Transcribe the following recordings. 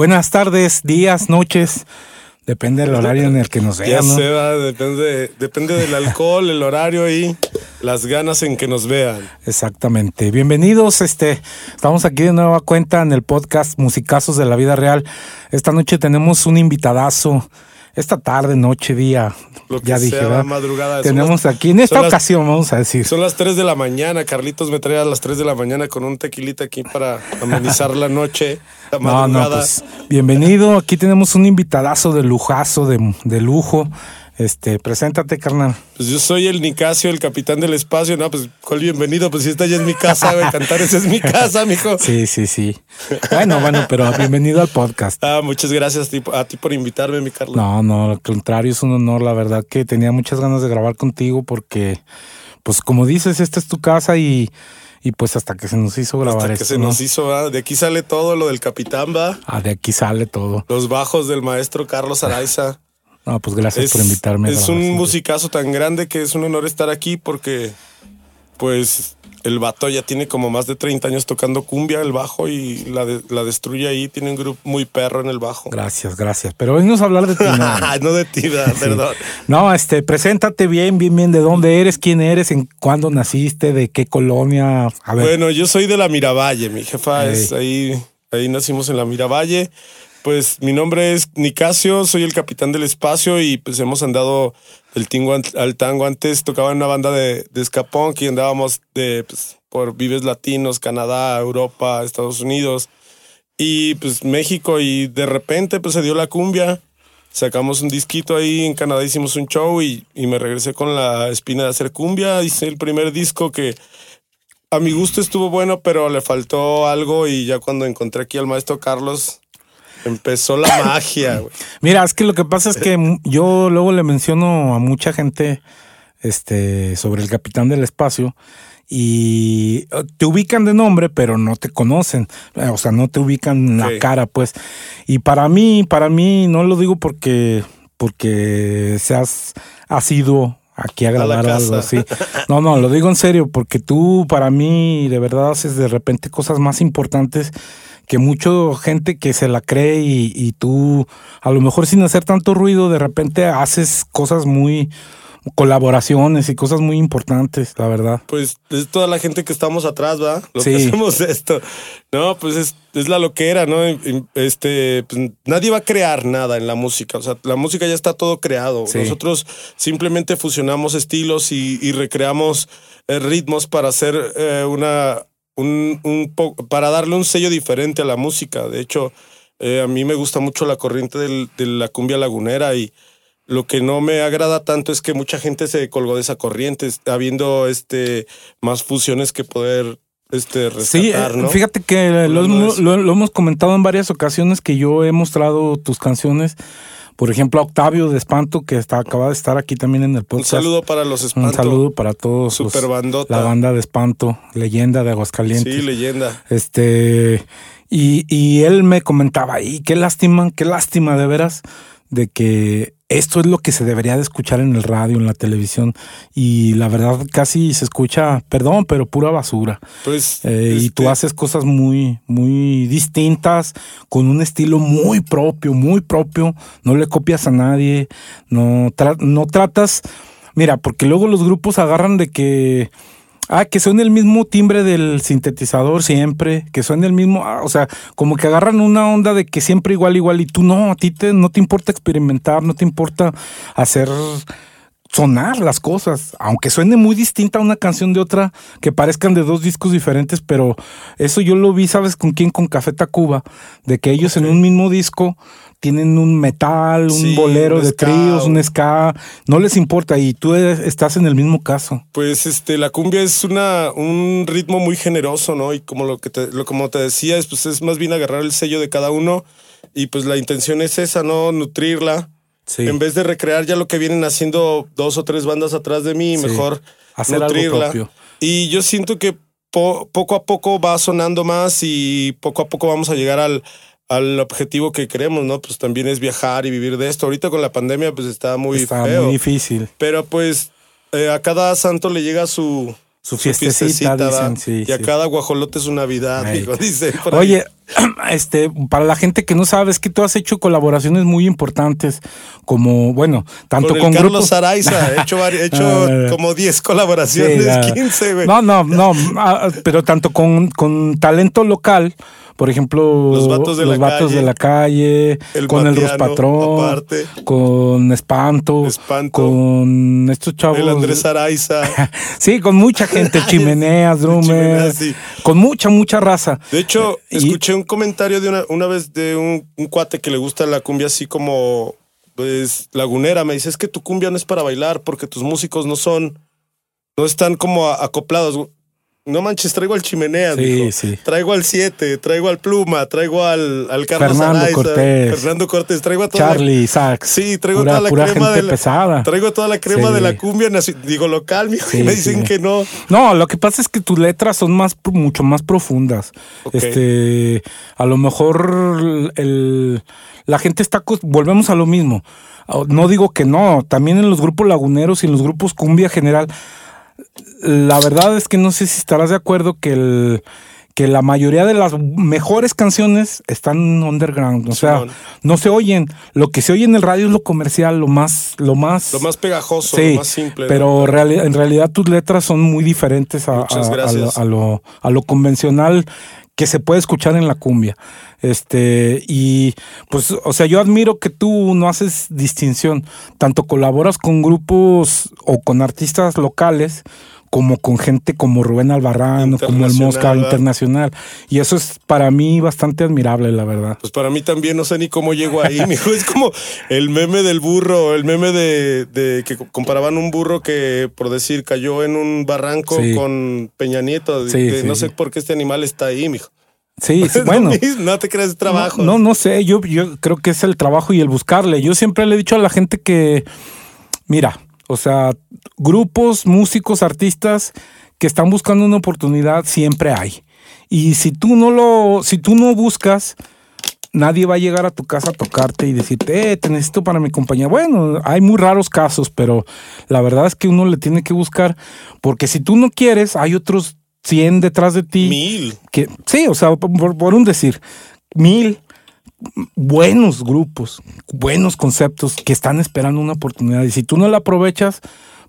Buenas tardes, días, noches. Depende del horario en el que nos Ya vean. ¿no? se va, depende, depende del alcohol, el horario y las ganas en que nos vean. Exactamente. Bienvenidos, este, estamos aquí de nueva cuenta en el podcast Musicazos de la Vida Real. Esta noche tenemos un invitadazo. Esta tarde, noche, día, Lo que ya dije, sea, ¿verdad? madrugada. Tenemos las- aquí, en esta las- ocasión, vamos a decir. Son las 3 de la mañana. Carlitos me trae a las 3 de la mañana con un tequilita aquí para amenizar la noche, la No, no, pues bienvenido. Aquí tenemos un invitadazo de lujazo, de, de lujo. Este, preséntate, carnal. Pues yo soy el Nicasio, el capitán del espacio. No, pues, ¿cuál bienvenido? Pues si esta ya es mi casa, güey. Cantar esa es mi casa, mijo. Sí, sí, sí. Bueno, bueno, pero bienvenido al podcast. Ah, muchas gracias a ti, por invitarme, mi Carlos. No, no, al contrario, es un honor, la verdad que tenía muchas ganas de grabar contigo porque, pues como dices, esta es tu casa y, y pues hasta que se nos hizo grabar Hasta que esto, se ¿no? nos hizo, ¿va? de aquí sale todo lo del capitán, va. Ah, de aquí sale todo. Los bajos del maestro Carlos Araiza. No, pues gracias por invitarme. Es un musicazo tan grande que es un honor estar aquí porque, pues, el vato ya tiene como más de 30 años tocando cumbia, el bajo, y la, de- la destruye ahí. Tiene un grupo muy perro en el bajo. Gracias, gracias. Pero venimos a hablar de ti. No, no de ti, perdón. No, este, preséntate bien, bien, bien, de dónde eres, quién eres, en cuándo naciste, de qué colonia. A ver, Bueno, yo soy de la Miravalle, mi jefa es ahí, ahí nacimos en la Miravalle. Pues mi nombre es Nicasio, soy el capitán del espacio y pues hemos andado del tingo al tango. Antes tocaba en una banda de, de escapón que andábamos de, pues, por Vives Latinos, Canadá, Europa, Estados Unidos y pues México y de repente pues se dio la cumbia. Sacamos un disquito ahí en Canadá, hicimos un show y, y me regresé con la espina de hacer cumbia. Hice el primer disco que a mi gusto estuvo bueno, pero le faltó algo y ya cuando encontré aquí al maestro Carlos, empezó la magia. güey. Mira, es que lo que pasa es que yo luego le menciono a mucha gente este, sobre el capitán del espacio y eh, te ubican de nombre, pero no te conocen. O sea, no te ubican la Sí. cara, pues. Y para mí, para mí, no lo digo porque, porque seas asiduo aquí a grabar algo así. No, no, lo digo en serio, porque tú para mí de verdad haces de repente cosas más importantes que mucha gente que se la cree y, y tú a lo mejor sin hacer tanto ruido de repente haces cosas muy colaboraciones y cosas muy importantes, la verdad. Pues es toda la gente que estamos atrás, ¿va? Los Sí. que hacemos esto. No, pues es, es la loquera, ¿no? Este, pues, nadie va a crear nada en la música. O sea, la música ya está todo creado. Sí. Nosotros simplemente fusionamos estilos y, y recreamos eh, ritmos para hacer eh, una. Un, un po- para darle un sello diferente a la música. De hecho, eh, a mí me gusta mucho la corriente del- de la cumbia lagunera y lo que no me agrada tanto es que mucha gente se colgó de esa corriente, habiendo este más fusiones que poder este Sí, rescatar, eh, ¿no? fíjate que lo, lo- lo hemos comentado en varias ocasiones que yo he mostrado tus canciones. Por ejemplo, a Octavio de Espanto, que está, acaba de estar aquí también en el Un podcast. saludo para los Un espantos. saludo para todos. los- Super bandota. la banda de Espanto, leyenda de Aguascalientes. Sí, leyenda. Este, y, y él me comentaba, y qué lástima, qué lástima de veras, de que esto es lo que se debería de escuchar en el radio, en la televisión, y la verdad casi se escucha, perdón, pero pura basura. Pues Eh, Y tú este, haces cosas muy, muy distintas, con un estilo muy propio, muy propio. No le copias a nadie, no, tra- no tratas. Mira, porque luego los grupos agarran de que. Ah, que suene el mismo timbre del sintetizador siempre, que suene el mismo, ah, o sea, como que agarran una onda de que siempre igual, igual, y tú no, a ti te, no te importa experimentar, no te importa hacer sonar las cosas, aunque suene muy distinta una canción de otra, que parezcan de dos discos diferentes, pero eso yo lo vi, ¿sabes con quién? Con Café Tacuba, de que ellos en un mismo disco tienen un metal, un Sí, bolero un de tríos, un ska, no les importa y tú eres- estás en el mismo caso. Pues este, la cumbia es una, un ritmo muy generoso, ¿no? Y como lo que te, lo, como te decía, es, pues es más bien agarrar el sello de cada uno. Y pues la intención es esa, ¿no? Nutrirla. Sí. En vez de recrear ya lo que vienen haciendo dos o tres bandas atrás de mí, Sí. mejor Hacer algo nutrirla. propio. Y yo siento que po- poco a poco va sonando más y poco a poco vamos a llegar al, al objetivo que queremos, ¿no? Pues también es viajar y vivir de esto. Ahorita con la pandemia pues está muy Está feo. muy difícil. Pero pues eh, a cada santo le llega su, Su fiestecita, ¿va? dicen, sí. y a sí. cada guajolote su Navidad, Ey. digo, dice. Oye, este, para la gente que no sabe, es que tú has hecho colaboraciones muy importantes, como, bueno, tanto con, Carlos grupos. Araiza, he hecho, he hecho Ah, como 10 colaboraciones, Sí, la- 15, güey. No, no, no, ah, pero tanto con, con talento local, por ejemplo, Los Vatos de la Vatos Calle, de la Calle, El con el Matiano, Ruspatrón, aparte. con Espanto, Espanto. con estos chavos. El Andrés Araiza. Sí, con mucha gente, chimeneas, drummer, Chimeneas, sí. con mucha, mucha raza. De hecho, escuché un comentario de una, una vez de un, un cuate que le gusta la cumbia así como, pues, lagunera. Me dice, es que tu cumbia no es para bailar porque tus músicos no son, no están como acoplados. No manches, traigo al Chimeneas, Sí, dijo. sí. Traigo al Siete, traigo al Pluma, traigo al, al Carlos Fernando Araiza, Cortés. Fernando Cortés, traigo a toda la- Charlie, Sax. Sí, traigo pura, toda la pura crema gente de la, pesada. Traigo toda la crema Sí. de la cumbia, digo local, mijo, y me dicen que no. No, lo que pasa es que tus letras son más mucho más profundas. Este, a lo mejor el, la gente está volvemos a lo mismo. Ah, No digo que no, también en los grupos laguneros y en los grupos cumbia general la verdad es que no sé si estarás de acuerdo que el que la mayoría de las mejores canciones están underground, o sea, no se oyen. Lo que se oye en el radio es lo comercial, lo más, lo más, Lo más pegajoso, sí, lo más simple. ¿no? pero en realidad tus letras son muy diferentes a, Muchas a- a gracias. lo, a, lo, a lo convencional que se puede escuchar en la cumbia. Este, y pues, o sea, yo admiro que tú no haces distinción, tanto colaboras con grupos o con artistas locales, como con gente como Rubén Albarrán o como el Mosca. Internacional. Y eso es para mí bastante admirable, la verdad. Pues para mí también no sé ni cómo llego ahí, mijo. Es como el meme del burro, el meme de, de que comparaban un burro que, por decir, cayó en un barranco Sí. con Peña Nieto. de Sí, sí, no sé por qué este animal está ahí, mijo. Sí, bueno. no te creas es trabajo. No, no sé, yo, yo creo que es el trabajo y el buscarle. Yo siempre le he dicho a la gente que, mira, o sea, grupos, músicos, artistas que están buscando una oportunidad, siempre hay. Y si tú no lo, si tú no buscas, nadie va a llegar a tu casa a tocarte y decirte, eh, te necesito para mi compañía. Bueno, hay muy raros casos, pero la verdad es que uno le tiene que buscar, porque si tú no quieres, hay otros 100 detrás de ti Mil. que sí, o sea, por, por un decir, mil buenos grupos, buenos conceptos que están esperando una oportunidad. Y si tú no la aprovechas,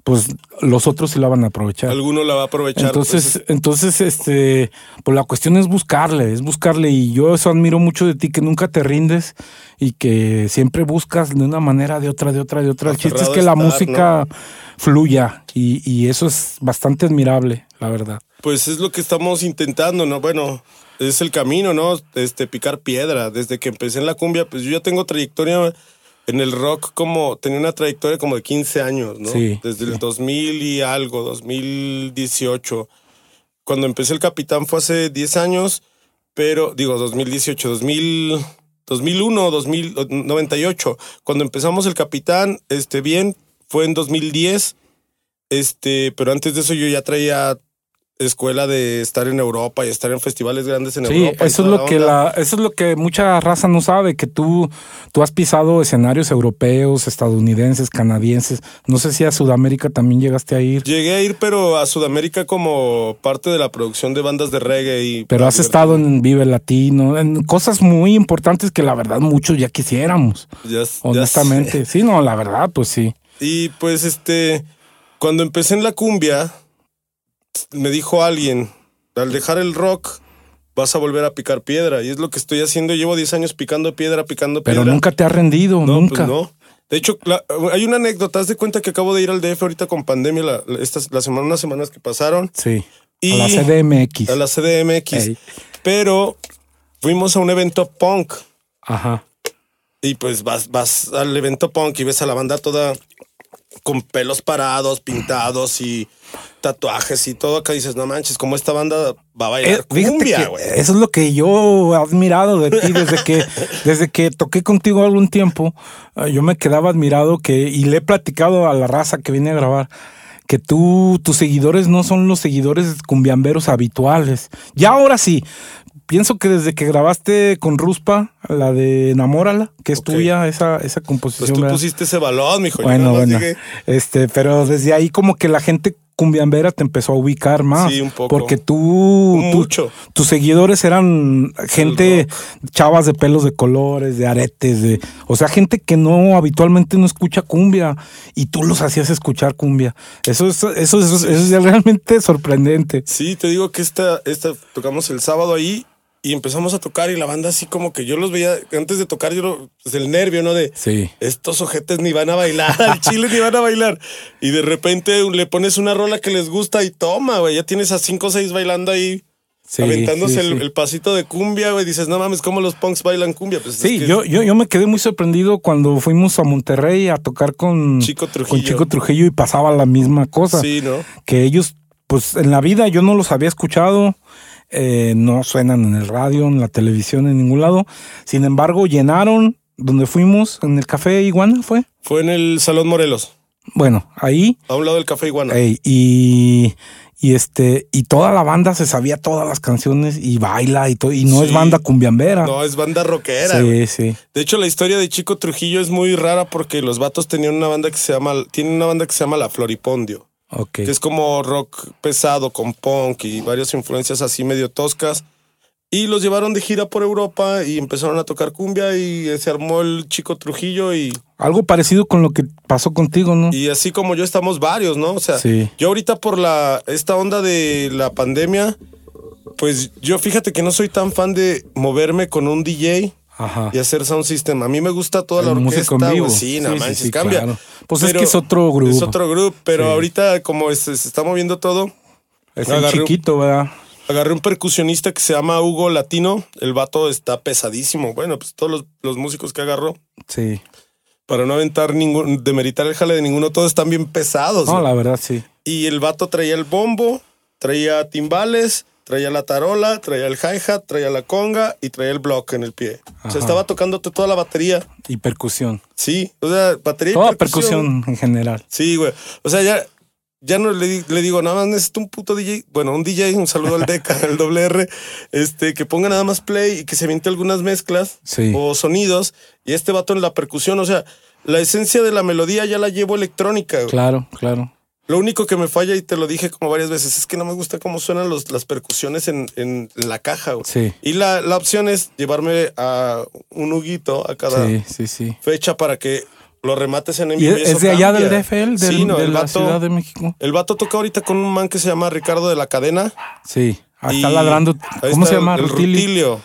pues los otros sí la van a aprovechar. Alguno la va a aprovechar. Entonces, pues, entonces, este, pues la cuestión es buscarle, es buscarle. Y yo eso admiro mucho de ti, que nunca te rindes y que siempre buscas de una manera, de otra, de otra, de otra. El chiste es que la música fluya y, y eso es bastante admirable, la verdad. Pues es lo que estamos intentando, ¿no? Bueno, es el camino, ¿no? Este, picar piedra. Desde que empecé en la cumbia, pues yo ya tengo trayectoria en el rock como, tenía una trayectoria como de 15 años, ¿no? Sí, Desde sí. el 2000 y algo, 2018. Cuando empecé el Capitán fue hace 10 años, pero, digo, 2018, 2000, 2001, 2000, 98. Cuando empezamos el Capitán, este, bien, fue en 2010. Este, pero antes de eso yo ya traía escuela de estar en Europa y estar en festivales grandes en Sí, Europa. eso es lo que la, eso es lo que mucha raza no sabe, que tú, tú has pisado escenarios europeos, estadounidenses, canadienses. No sé si a Sudamérica también llegaste a ir, Llegué a ir, pero a Sudamérica como parte de la producción de bandas de reggae y. pero has estado en Vive Latino, en cosas muy importantes que la verdad muchos ya quisiéramos. Honestamente, sí, no, la verdad, pues sí. Y pues este, cuando empecé en la cumbia, me dijo alguien, al dejar el rock, vas a volver a picar piedra. Y es lo que estoy haciendo. Llevo 10 años picando piedra, picando Pero piedra. nunca te has rendido, No, nunca. pues no. De hecho, la- hay una anécdota. Haz de cuenta que acabo de ir al DF ahorita con pandemia, la, la- estas, la semana, unas semanas que pasaron. Sí. Y a la CDMX. A la CDMX. Ey. Pero fuimos a un evento punk. Ajá. Y pues vas, vas al evento punk y ves a la banda toda con pelos parados, pintados y tatuajes y todo. Acá dices, no manches, ¿cómo esta banda va a Eh, bailar cumbia, güey? eso es lo que yo he admirado de ti desde que desde que toqué contigo algún tiempo. eh, Yo me quedaba admirado que y le he platicado a la raza que viene a grabar que tú tus seguidores no son los seguidores cumbiamberos habituales. Ya ahora sí. Pienso que desde que grabaste con Ruspa, la de Enamórala, que es tuya, esa, esa Pues composición. tú ¿verdad? pusiste ese balón, mijo. Bueno, bueno. Este, pero desde ahí como que la gente cumbiambera te empezó a ubicar más. Sí, un poco. Porque tú, tú- Mucho. tus seguidores eran gente, chavas de pelos de colores, de aretes, de, o sea, gente que no habitualmente no escucha cumbia y tú los hacías escuchar cumbia. Eso es, eso, es- eso es realmente sorprendente. Sí, te digo que esta, esta tocamos el sábado ahí y empezamos a tocar y la banda así como que yo los veía antes de tocar, yo lo- pues el nervio, ¿no? De Sí. estos ojetes ni van a bailar, al chile ni van a bailar. Y de repente le pones una rola que les gusta y toma, güey, ya tienes a cinco o seis bailando ahí. Sí, aventándose sí, el, pasito de cumbia, güey. Dices, no mames, ¿cómo los punks bailan cumbia? Pues es Sí, que yo, yo, yo me quedé muy sorprendido cuando fuimos a Monterrey a tocar con Chico con Trujillo. Chico Trujillo y pasaba la misma cosa. Sí, ¿no? Que ellos, pues en la vida yo no los había escuchado, eh, no suenan en el radio, en la televisión, en ningún lado. Sin embargo, llenaron donde fuimos, en el Café Iguana, ¿fue? Fue en el Salón Morelos, Bueno, ahí. a un lado del Café Iguana. y, y este, y toda la banda se sabía todas las canciones y baila y todo, y no es banda cumbiambera. No, es banda rockera. güey. sí, sí. De hecho, la historia de Chico Trujillo es muy rara porque los vatos tenían una banda que se llama, tienen una banda que se llama La Floripondio, Que es como rock pesado con punk y varias influencias así medio toscas. Y los llevaron de gira por Europa y empezaron a tocar cumbia y se armó el Chico Trujillo y, Algo parecido con lo que pasó contigo, ¿no? y así como yo estamos varios, ¿no? O sea, Sí. yo ahorita por la esta onda de la pandemia, pues yo fíjate que no soy tan fan de moverme con un DJ Ajá. y hacer sound system. A mí me gusta toda la orquesta, en vivo. güey. Sí, no Sí, sí, manches, sí, cambia. claro. Pues es que es otro grupo. Es otro grupo, pero ahorita como se, está moviendo todo, Es un- chiquito, ¿verdad? agarré un percusionista que se llama Hugo Latino. El vato está pesadísimo. Bueno, pues todos los, los músicos que agarró, Sí. para no aventar ningún, demeritar el jale de ninguno, todos están bien pesados. No, güey. la verdad, sí. Y el vato traía el bombo, traía timbales, traía la tarola, traía el hi-hat, traía la conga y traía el block en el pie. O Ajá. sea, estaba tocándote toda la batería. Y percusión. Sí, o sea, batería y Toda percusión en general. Sí, güey. O sea, ya, ya no le, di- le digo, nada más necesito un puto DJ. Bueno, un DJ, un saludo al Deca, el doble R, este, que ponga nada más play y que se aviente algunas mezclas Sí. o sonidos. Y este vato en la percusión, o sea, la esencia de la melodía ya la llevo electrónica. güey. Claro, claro. Lo único que me falla, y te lo dije como varias veces, es que no me gusta cómo suenan los, las percusiones en, en la caja. güey. Sí. Y la, la opción es llevarme a un huguito a cada Sí, sí, sí. fecha para que lo remates en ¿Y vivo. es, de allá cambia. del DFL? Del, sí, no, de el la vato, Ciudad de México. el vato toca ahorita con un man que se llama Ricardo de la Cadena. Sí. Está ladrando. ¿Cómo está se llama? El, el Rutilio. Rutilio.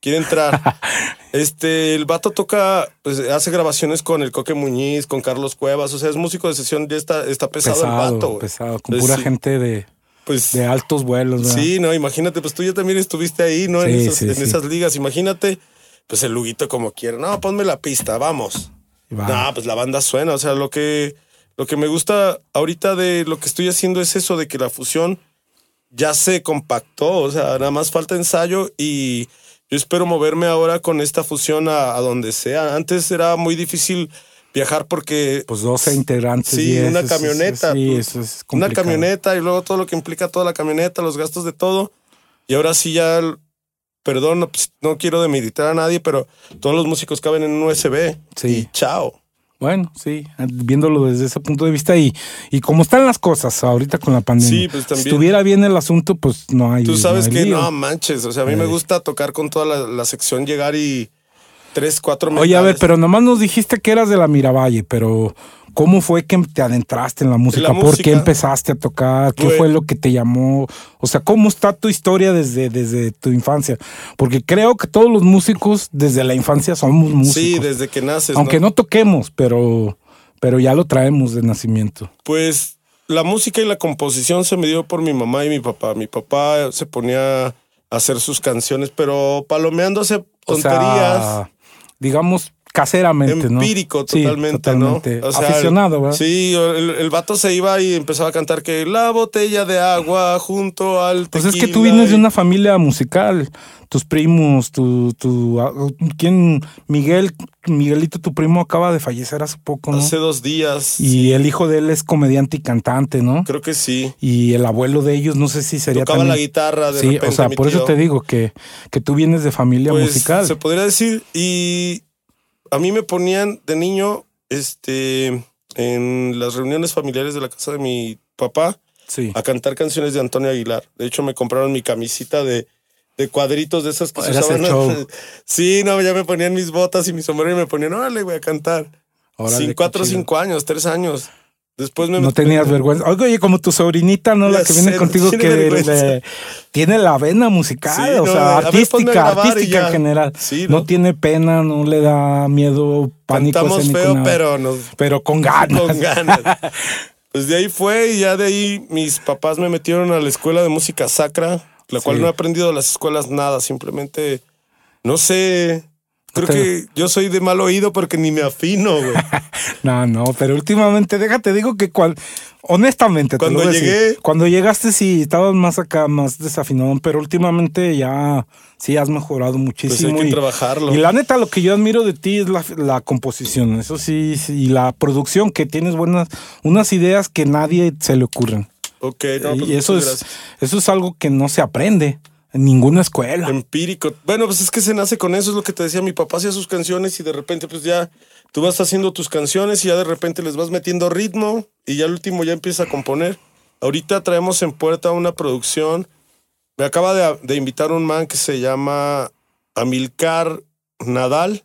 Quiere entrar. este, el vato toca, pues hace grabaciones con el Coque Muñiz, con Carlos Cuevas. O sea, es músico de sesión, ya está, está pesado, el Pesado, vato. güey. pesado. Con pura sí, gente de, Pues de altos vuelos, ¿verdad? Sí, no, imagínate, pues tú ya también estuviste ahí, ¿no? en esas, sí, en sí. esas ligas. Imagínate, pues el Luguito como quiera. No, ponme la pista, vamos. Va. No, pues la banda suena. O sea, lo que, lo que me gusta ahorita de lo que estoy haciendo es eso, de que la fusión ya se compactó. O sea, nada más falta ensayo y yo espero moverme ahora con esta fusión a, a donde sea. Antes era muy difícil viajar porque Pues 12 integrantes. Sí, 10, una camioneta. Sí, pues, eso es una complicado. camioneta y luego todo lo que implica toda la camioneta, los gastos de todo. Y ahora sí ya, perdón, no, pues, no quiero demeritar a nadie, pero todos los músicos caben en un USB. Sí. Y chao. Bueno, sí, viéndolo desde ese punto de vista y, y cómo están las cosas ahorita con la pandemia. Sí, pues, también. Si estuviera bien el asunto, pues no hay. Tú sabes no hay que lío. no manches. O sea, a mí me Eh. gusta tocar con toda la, la sección, llegar y tres, cuatro Oye, a ver, metales. pero nomás nos dijiste que eras de la Miravalle, pero ¿cómo fue que te adentraste en la música? la ¿Por qué empezaste a tocar? ¿Qué Pues- fue lo que te llamó? O sea, ¿cómo está tu historia desde, desde tu infancia? Porque creo que todos los músicos desde la infancia somos músicos. Sí, desde que naces. Aunque no toquemos, pero, pero ya lo traemos de nacimiento. Pues la música y la composición se me dio por mi mamá y mi papá. Mi papá se ponía a hacer sus canciones, pero palomeándose O tonterías. sea, digamos caseramente, ¿no? empírico Sí, totalmente, totalmente. ¿no? O sea, Aficionado, ¿verdad? Sí, el, el vato se iba y empezaba a cantar que la botella de agua junto al Pues es que tú vienes de una familia musical, tus primos, tu, tu, ¿quién? Miguel, Miguelito, tu primo acaba de fallecer hace poco, ¿no? Hace dos días. Y el hijo de él es comediante y cantante, ¿no? Creo que sí. Y el abuelo de ellos, no sé si sería Tocaba la guitarra de Sí, repente, o sea, por eso te digo que, que tú vienes de familia Pues, musical. Se podría decir. Y a mí me ponían de niño, este, en las reuniones familiares de la casa de mi papá, Sí. a cantar canciones de Antonio Aguilar. De hecho, me compraron mi camisita de, de cuadritos de esas que se usaban. Sí, no, ya me ponían mis botas y mi sombrero y me ponían, órale, voy a cantar. Sin qué cuatro, cinco años, tres años. Después me No tenías vergüenza. Oye, como tu sobrinita, ¿no? La que viene sé, contigo, tiene que le- tiene la vena musical, Sí, o no, sea, artística, artística en general. Sí, no. ¿no? tiene pena, no le da miedo, pánico escénico, feo, nada. pero nos Pero con ganas. con ganas. Pues de ahí fue y ya de ahí mis papás me metieron a la escuela de música sacra, la cual no he aprendido de las escuelas nada, simplemente, no sé, creo que yo soy de mal oído porque ni me afino, güey. No, no, pero últimamente, déjate, digo que cual, honestamente, Cuando decir, llegué- cuando llegaste sí, estabas más acá, más desafinado, pero últimamente ya sí has mejorado muchísimo. Pues que y, trabajarlo. Y la neta, lo que yo admiro de ti es la, la composición, eso sí, sí, y la producción, que tienes buenas, unas ideas que nadie se le ocurren. Ok, no, pues y eso muchas es, gracias. eso es algo que no se aprende en ninguna escuela. Empírico. Bueno, pues es que se nace con eso, es lo que te decía. Mi papá hacía sus canciones y de repente, pues ya tú vas haciendo tus canciones y ya de repente les vas metiendo ritmo y ya al último ya empieza a componer. Ahorita traemos en puerta una producción. Me acaba de, de invitar un man que se llama Amilcar Nadal,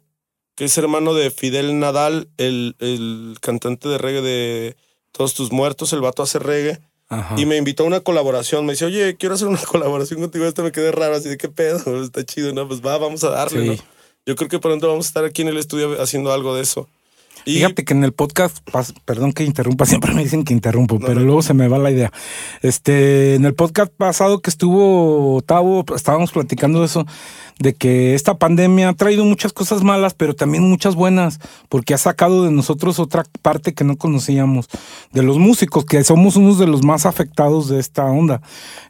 que es hermano de Fidel Nadal, el, el cantante de reggae de Todos tus muertos. El vato hace reggae. Ajá. Y me invitó a una colaboración. Me dice, oye, quiero hacer una colaboración contigo. Esto me quedé raro. Así de qué pedo. Está chido. No, pues va, vamos a darle. Sí. ¿no? Yo creo que pronto vamos a estar aquí en el estudio haciendo algo de eso. Y Fíjate que en el podcast, perdón que interrumpa, siempre me dicen que interrumpo, pero no. luego se me va la idea. Este, en el podcast pasado que estuvo Tavo, estábamos platicando de eso, de que esta pandemia ha traído muchas cosas malas, pero también muchas buenas, porque ha sacado de nosotros otra parte que no conocíamos, de los músicos, que somos unos de los más afectados de esta onda.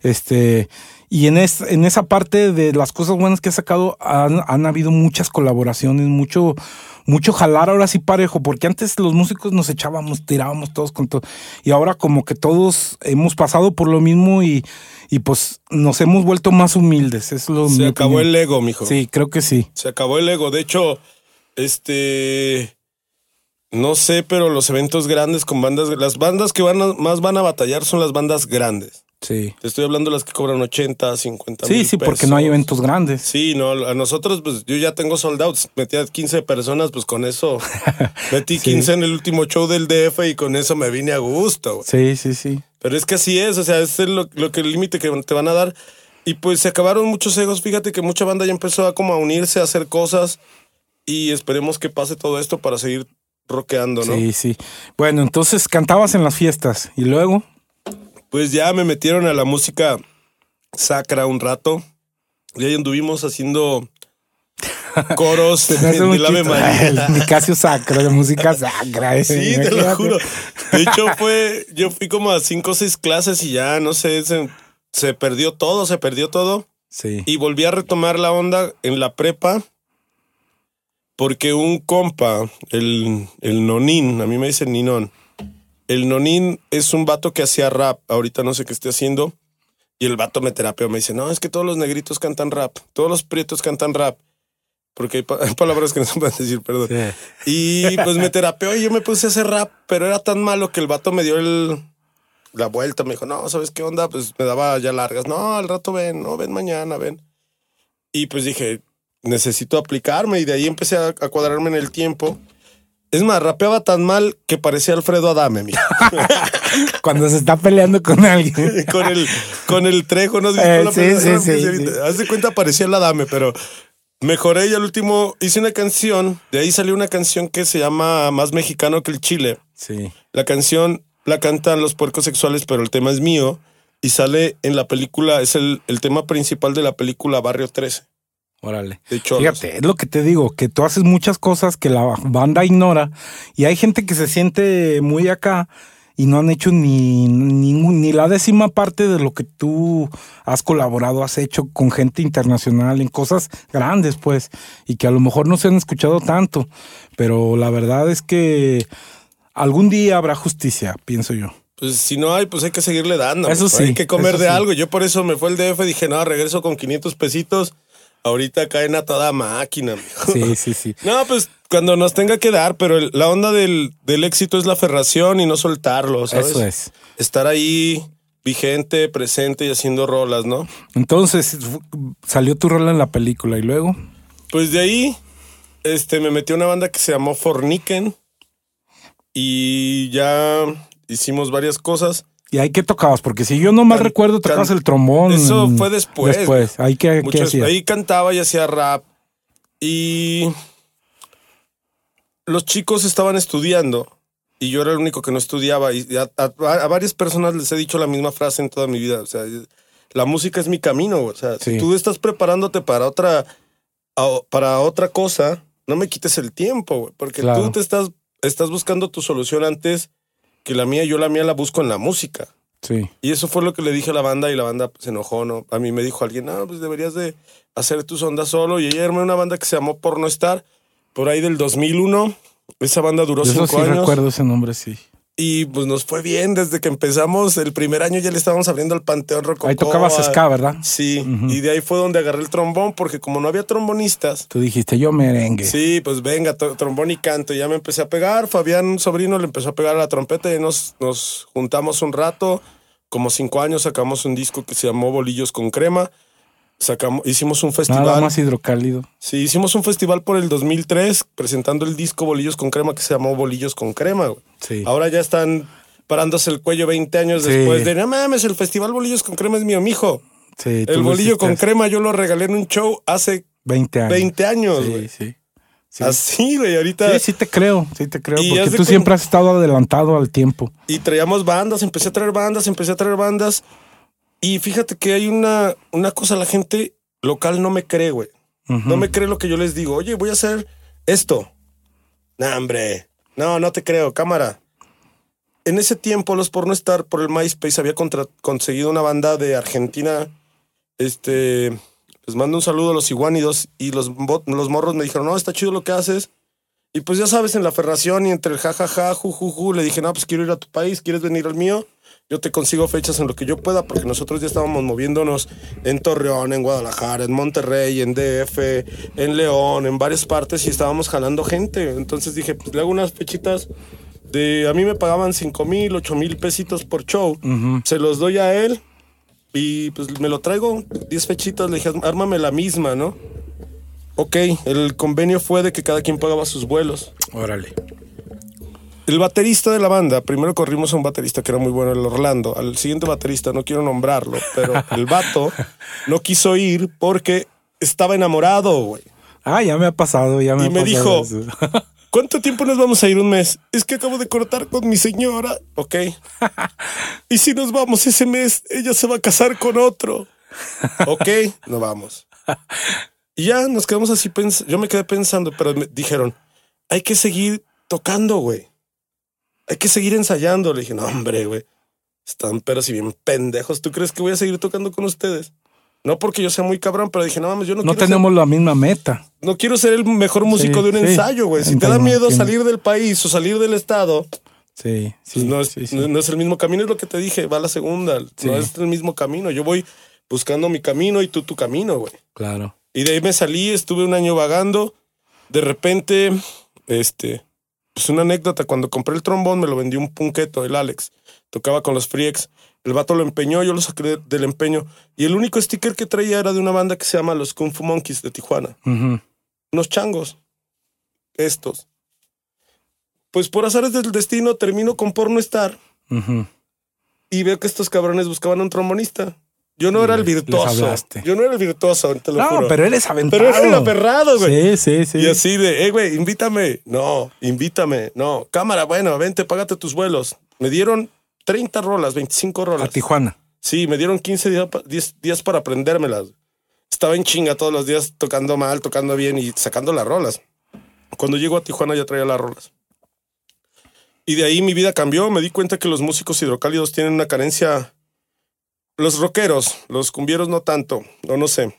Este, y en, es- en esa parte de las cosas buenas que ha sacado, han, han habido muchas colaboraciones, mucho, mucho jalar ahora sí parejo, porque antes los músicos nos echábamos, tirábamos todos con todo. Y ahora como que todos hemos pasado por lo mismo y, y pues nos hemos vuelto más humildes. Es lo se acabó opinión. el ego, mijo. Sí, creo que sí. Se acabó el ego. De hecho, este. No sé, pero los eventos grandes con bandas. Las bandas que van a- más van a batallar son las bandas grandes. Sí. Te estoy hablando de las que cobran 80, 50 Sí, mil sí, porque no hay eventos grandes. Sí, no, a nosotros, pues yo ya tengo sold outs. Metí a 15 personas, pues con eso. Metí Sí. 15 en el último show del DF y con eso me vine a gusto. güey. Sí, sí, sí. Pero es que así es, o sea, ese es lo, lo que el límite que te van a dar. Y pues se acabaron muchos egos. Fíjate que mucha banda ya empezó a como a unirse, a hacer cosas. Y esperemos que pase todo esto para seguir rockeando, ¿no? Sí, sí. Bueno, entonces cantabas en las fiestas y luego. Pues ya me metieron a la música sacra un rato. Y ahí anduvimos haciendo coros del Ave. María. El Nicasio Sacro, de música sacra. eh. Sí, te lo juro. De hecho, fue, yo fui como a cinco o seis clases y ya, no sé, se, se perdió todo, se perdió todo. Sí. Y volví a retomar la onda en la prepa porque un compa, el, el Nonín, a mí me dicen Ninón, el Nonín es un vato que hacía rap, ahorita no sé qué esté haciendo, y el vato me terapia, me dice, no, es que todos los negritos cantan rap, todos los prietos cantan rap, porque hay, pa- hay palabras que no se pueden decir, perdón. Sí. Y pues me terapeó y yo me puse a hacer rap, pero era tan malo que el vato me dio el, la vuelta. Me dijo, no, ¿sabes qué onda? Pues me daba ya largas. No, al rato ven, no, ven mañana, ven. Y pues dije, necesito aplicarme y de ahí empecé a, a cuadrarme en el tiempo. Es más, rapeaba tan mal que parecía Alfredo Adame, mira. Cuando se está peleando con alguien. con el con el trejo, ¿no Eh, la sí, sí, sí. Haz de cuenta parecía el Adame, pero mejoré y al último hice una canción. De ahí salió una canción que se llama Más Mexicano que el Chile. Sí. La canción la cantan los puercos sexuales, pero el tema es mío. Y sale en la película, es el, el tema principal de la película Barrio 13. Órale. Fíjate, es lo que te digo, que tú haces muchas cosas que la banda ignora y hay gente que se siente muy acá y no han hecho ni, ni la décima parte de lo que tú has colaborado, has hecho con gente internacional en cosas grandes, pues, y que a lo mejor no se han escuchado tanto, pero la verdad es que algún día habrá justicia, pienso yo. Pues si no hay, pues hay que seguirle dando. Eso sí, Hay que comer de sí. algo. Yo por eso me fue el DF, dije, no, regreso con 500 pesitos. Ahorita caen a toda máquina. Sí, sí, sí. No, pues cuando nos tenga que dar, pero el- la onda del, del éxito es la aferración y no soltarlo, ¿sabes? Eso es. Estar ahí vigente, presente y haciendo rolas, ¿no? Entonces salió tu rola en la película y luego. Pues de ahí, este, me metí a una banda que se llamó Forniken y ya hicimos varias cosas. ¿Y ahí qué tocabas? Porque si yo no mal Can- recuerdo, tocabas can- el trombón. Eso fue después. Después. ¿Ahí qué, qué Muchos- hacías? ahí cantaba y hacía rap. Y los chicos estaban estudiando y yo era el único que no estudiaba. Y a, a- a varias personas les he dicho la misma frase en toda mi vida. O sea, la música es mi camino. O sea, Sí. si tú estás preparándote para otra, para otra cosa, no me quites el tiempo, porque Claro. tú te estás, estás buscando tu solución antes que la mía. Yo la mía la busco en la música. Sí. Y eso fue lo que le dije a la banda y la banda se enojó, ¿no? A mí me dijo alguien, no, pues deberías de hacer tus ondas solo. Y ella armé una banda que se llamó Porno Star, por ahí del 2001. Esa banda duró Eso cinco sí años. recuerdo ese nombre, sí. Y pues nos fue bien desde que empezamos. El primer año ya le estábamos abriendo al Panteón Rococó. Ahí tocabas ska, ¿verdad? Sí, y de ahí fue donde agarré el trombón, porque como no había trombonistas, Tú dijiste yo merengue. Sí, pues venga, trombón y canto. Y ya me empecé a pegar. Fabián, sobrino, le empezó a pegar a la trompeta y nos, nos juntamos un rato. Como cinco años sacamos un disco que se llamó Bolillos con Crema. Sacamos, hicimos un festival. Nada más hidrocálido. Sí, hicimos un festival por el 2003 presentando el disco Bolillos con Crema que se llamó Bolillos con Crema. güey. Sí. Ahora ya están parándose el cuello 20 años Sí. después de, no mames, el festival Bolillos con Crema es mío, mijo. Sí, El lo bolillo con crema yo lo regalé en un show hace 20 años. 20 años, Sí, güey. sí. Sí. Así, güey, ahorita... Sí, sí te creo, sí te creo, Y porque tú siempre has estado adelantado al tiempo. y traíamos bandas, empecé a traer bandas, empecé a traer bandas. Y fíjate que hay una, una cosa, la gente local no me cree, güey. No me cree lo que yo les digo. Oye, voy a hacer esto. Nah, hombre. No, no te creo, cámara. En ese tiempo, los por no estar por el MySpace, había contra- conseguido una banda de Argentina. Este. Les mando un saludo a los iguánidos y los, los morros me dijeron, no, está chido lo que haces. Y pues ya sabes, en la ferración y entre el jajaja, jujuju, le dije, no, pues quiero ir a tu país, ¿quieres venir al mío? Yo te consigo fechas en lo que yo pueda, porque nosotros ya estábamos moviéndonos en Torreón, en Guadalajara, en Monterrey, en DF, en León, en varias partes y estábamos jalando gente. Entonces dije, pues le hago unas fechitas de. A mí me pagaban 5 mil, 8 mil pesitos por show. Se los doy a él y pues me lo traigo 10 fechitas. Le dije, ármame la misma, ¿no? Ok, el convenio fue de que cada quien pagaba sus vuelos. Órale. El baterista de la banda, primero corrimos a un baterista que era muy bueno, el Orlando. Al siguiente baterista, no quiero nombrarlo, pero el vato no quiso ir porque estaba enamorado, güey. Ah, ya me ha pasado, ya me Y ha me pasado dijo, eso. ¿cuánto tiempo nos vamos a ir? Un mes. Es que acabo de cortar con mi señora. Ok. Y si nos vamos ese mes, ella se va a casar con otro. Ok, no vamos. Y ya nos quedamos así pensando. Yo me quedé pensando, pero me dijeron, hay que seguir tocando, güey. Hay que seguir ensayando. Le dije, no, hombre, güey. Están pero si bien pendejos. ¿Tú crees que voy a seguir tocando con ustedes? No porque yo sea muy cabrón, pero dije, no mames, yo no, No quiero ser- tenemos la misma meta. no quiero ser el mejor músico Sí, de un sí. ensayo, güey. Si te da miedo entiendo. salir del país o salir del estado, Sí, sí. pues no, es, sí, no- no es el mismo camino, es lo que te dije, va la segunda. No es el mismo camino. Yo voy buscando mi camino y tú tu camino, güey. Claro. Y de ahí me salí, estuve un año vagando. De repente, este, pues una anécdota, cuando compré el trombón me lo vendió un punqueto, el Alex. Tocaba con los Friex. El vato lo empeñó, yo lo saqué de- del empeño. Y el único sticker que traía era de una banda que se llama Los Kung Fu Monkeys de Tijuana. Ujú. unos changos. Estos. Pues por azares del destino termino con porno star Ujú. y veo que estos cabrones buscaban un trombonista. Yo no era el virtuoso. Yo no era el virtuoso, te lo No, juro. pero eres aventado. Pero era el aperrado, güey. Sí, sí, sí. Y así de, eh, güey, invítame. No, invítame. No, cámara, bueno, vente, págate tus vuelos. Me dieron 30 rolas, 25 A rolas. Tijuana. Sí, me dieron 15 días, pa- 10 días para aprendérmelas. Estaba en chinga todos los días tocando mal, tocando bien y sacando las rolas. Cuando llego a Tijuana ya traía las rolas. Y de ahí mi vida cambió. Me di cuenta que los músicos hidrocálidos tienen una carencia. Los rockeros, los cumbieros no tanto, o no sé.